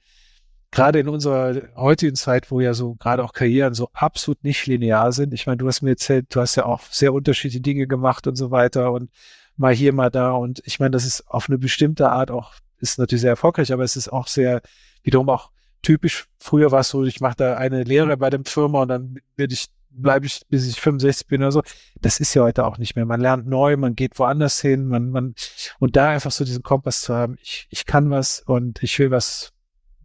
gerade in unserer heutigen Zeit, wo ja so gerade auch Karrieren so absolut nicht linear sind. Ich meine, du hast mir erzählt, du hast ja auch sehr unterschiedliche Dinge gemacht und so weiter und mal hier, mal da. Und ich meine, das ist auf eine bestimmte Art auch, ist natürlich sehr erfolgreich, aber es ist auch sehr, wiederum auch typisch. Früher war es so, ich mache da eine Lehre bei dem Firma und dann werde ich bleibe ich, bis ich 65 bin oder so. Das ist ja heute auch nicht mehr. Man lernt neu, man geht woanders hin, man, man, und da einfach so diesen Kompass zu haben, ich, ich kann was und ich will was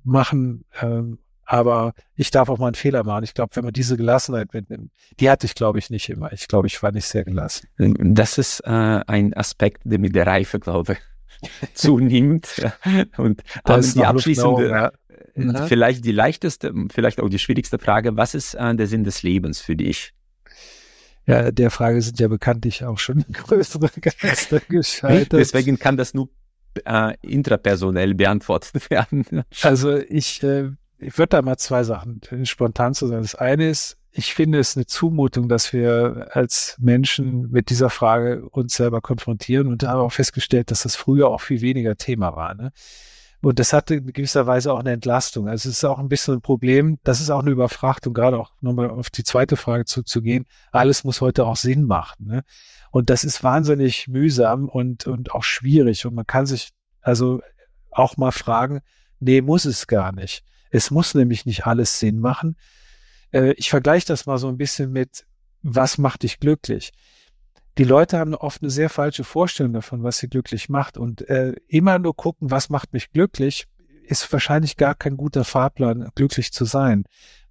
machen, ähm, aber ich darf auch mal einen Fehler machen. Ich glaube, wenn man diese Gelassenheit mitnimmt, die hatte ich, glaube ich, nicht immer. Ich glaube, ich war nicht sehr gelassen. Das ist äh, ein Aspekt, der mit der Reife, glaube ich, zunimmt. Und das die abschließende, ja. Mhm. Vielleicht die leichteste, vielleicht auch die schwierigste Frage, was ist äh, der Sinn des Lebens für dich? Ja, der Frage sind ja bekanntlich auch schon größere Geister gescheitert. Deswegen kann das nur äh, intrapersonell beantwortet werden. Also ich, äh, ich würde da mal zwei Sachen spontan zu sagen. Das eine ist, ich finde es eine Zumutung, dass wir als Menschen mit dieser Frage uns selber konfrontieren und haben auch festgestellt, dass das früher auch viel weniger Thema war. Ne? Und das hatte in gewisser Weise auch eine Entlastung. Also es ist auch ein bisschen ein Problem. Das ist auch eine Überfrachtung, gerade auch nochmal auf die zweite Frage zuzugehen. Alles muss heute auch Sinn machen. Ne? Und das ist wahnsinnig mühsam und, und auch schwierig. Und man kann sich also auch mal fragen, nee, muss es gar nicht. Es muss nämlich nicht alles Sinn machen. Äh, ich vergleiche das mal so ein bisschen mit, was macht dich glücklich? die Leute haben oft eine sehr falsche Vorstellung davon, was sie glücklich macht. Und äh, immer nur gucken, was macht mich glücklich, ist wahrscheinlich gar kein guter Fahrplan, glücklich zu sein.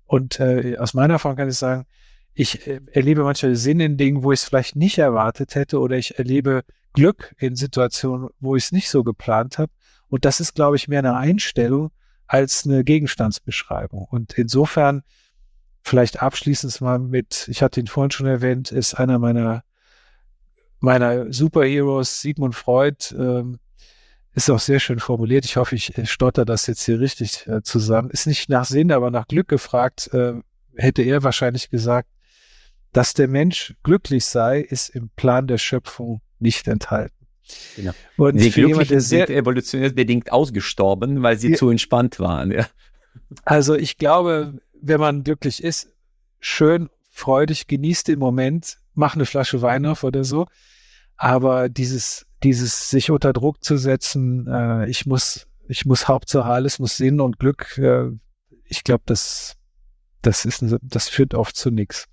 Und äh, aus meiner Erfahrung kann ich sagen, ich äh, erlebe manchmal Sinn in Dingen, wo ich es vielleicht nicht erwartet hätte, oder ich erlebe Glück in Situationen, wo ich es nicht so geplant habe. Und das ist, glaube ich, mehr eine Einstellung als eine Gegenstandsbeschreibung. Und insofern vielleicht abschließend mal mit, ich hatte ihn vorhin schon erwähnt, ist einer meiner, meiner Superheroes, Sigmund Freud, ähm, ist auch sehr schön formuliert. Ich hoffe, ich stotter das jetzt hier richtig äh, zusammen. Ist nicht nach Sinn, aber nach Glück gefragt, äh, hätte er wahrscheinlich gesagt, dass der Mensch glücklich sei, ist im Plan der Schöpfung nicht enthalten. Genau. Und die Glücklichen sind evolutionär bedingt ausgestorben, weil sie ja, zu entspannt waren. Ja. Also ich glaube, wenn man glücklich ist, schön, freudig, genießt den Moment, mach eine Flasche Wein auf oder so. Aber dieses, dieses sich unter Druck zu setzen, äh, ich muss, ich muss Hauptsache alles muss Sinn und Glück, äh, ich glaube, das, das ist, das führt oft zu nichts.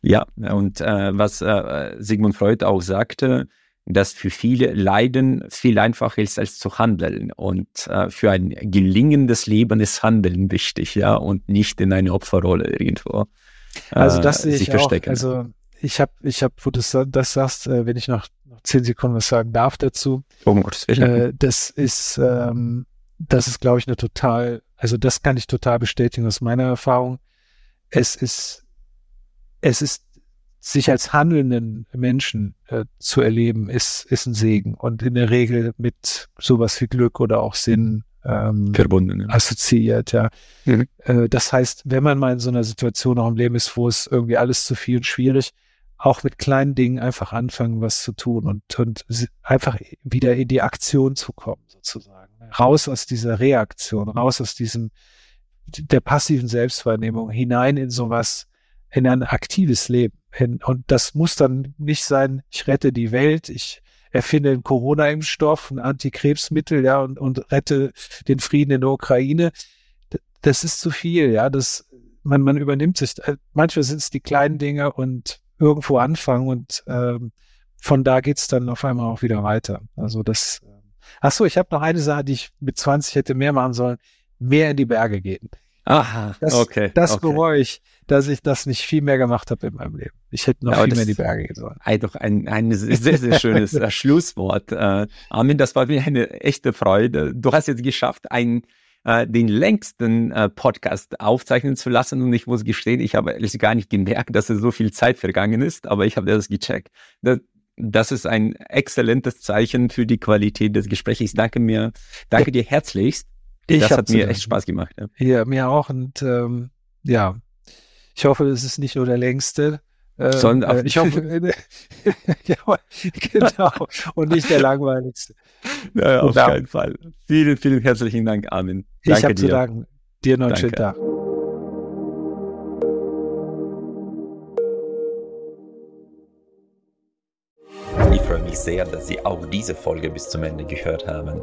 Ja, und äh, was äh, Sigmund Freud auch sagte, dass für viele Leiden viel einfacher ist als zu handeln. Und äh, für ein gelingendes Leben ist Handeln wichtig, ja, und nicht in eine Opferrolle irgendwo. Äh, also das sehe ich verstecken. Auch. Also ich habe, ich habe, wo du das, sagst, äh, wenn ich noch, noch zehn Sekunden was sagen darf dazu. Oh Gottes Willen. Äh, das ist, ähm, das ist, glaube ich, eine total, also das kann ich total bestätigen aus meiner Erfahrung. Es ist, es ist sich als handelnden Menschen äh, zu erleben, ist, ist ein Segen und in der Regel mit sowas wie Glück oder auch Sinn ähm, verbunden, ja. assoziiert, ja. Mhm. Äh, das heißt, wenn man mal in so einer Situation auch im Leben ist, wo es irgendwie alles zu viel und schwierig, auch mit kleinen Dingen einfach anfangen, was zu tun und, und einfach wieder in die Aktion zu kommen, sozusagen. Raus aus dieser Reaktion, raus aus diesem, der passiven Selbstwahrnehmung, hinein in sowas, in ein aktives Leben hin. Und das muss dann nicht sein, ich rette die Welt, ich erfinde einen Corona-Impfstoff, ein Antikrebsmittel, ja, und, und rette den Frieden in der Ukraine. Das ist zu viel, ja, das, man, man übernimmt sich, äh, manchmal sind es die kleinen Dinge und irgendwo anfangen und ähm, von da geht's dann auf einmal auch wieder weiter. Also das, äh, ach so, ich habe noch eine Sache, die ich mit 20 hätte mehr machen sollen, mehr in die Berge gehen. Aha, das, okay. Das okay. bereue ich, dass ich das nicht viel mehr gemacht habe in meinem Leben. Ich hätte noch ja, viel mehr die Berge gehen sollen. Doch ein, ein sehr, sehr schönes äh, Schlusswort. Äh, Armin, das war mir eine echte Freude. Du hast jetzt geschafft, einen äh, den längsten äh, Podcast aufzeichnen zu lassen. Und ich muss gestehen, ich habe ehrlich gar nicht gemerkt, dass es so viel Zeit vergangen ist, aber ich habe das gecheckt. Das, das ist ein exzellentes Zeichen für die Qualität des Gesprächs. Ich danke mir, danke dir herzlichst. Ich das hat mir echt Spaß gemacht. Ja, ja mir auch. Und ähm, ja, ich hoffe, es ist nicht nur der längste. Äh, Sondern äh, ich hoffe, ja, genau. Und nicht der langweiligste. Ja, auf keinen Fall. Vielen, vielen herzlichen Dank, Armin. Danke ich habe zu danken. Dir noch einen schönen Tag. Ich freue mich sehr, dass Sie auch diese Folge bis zum Ende gehört haben.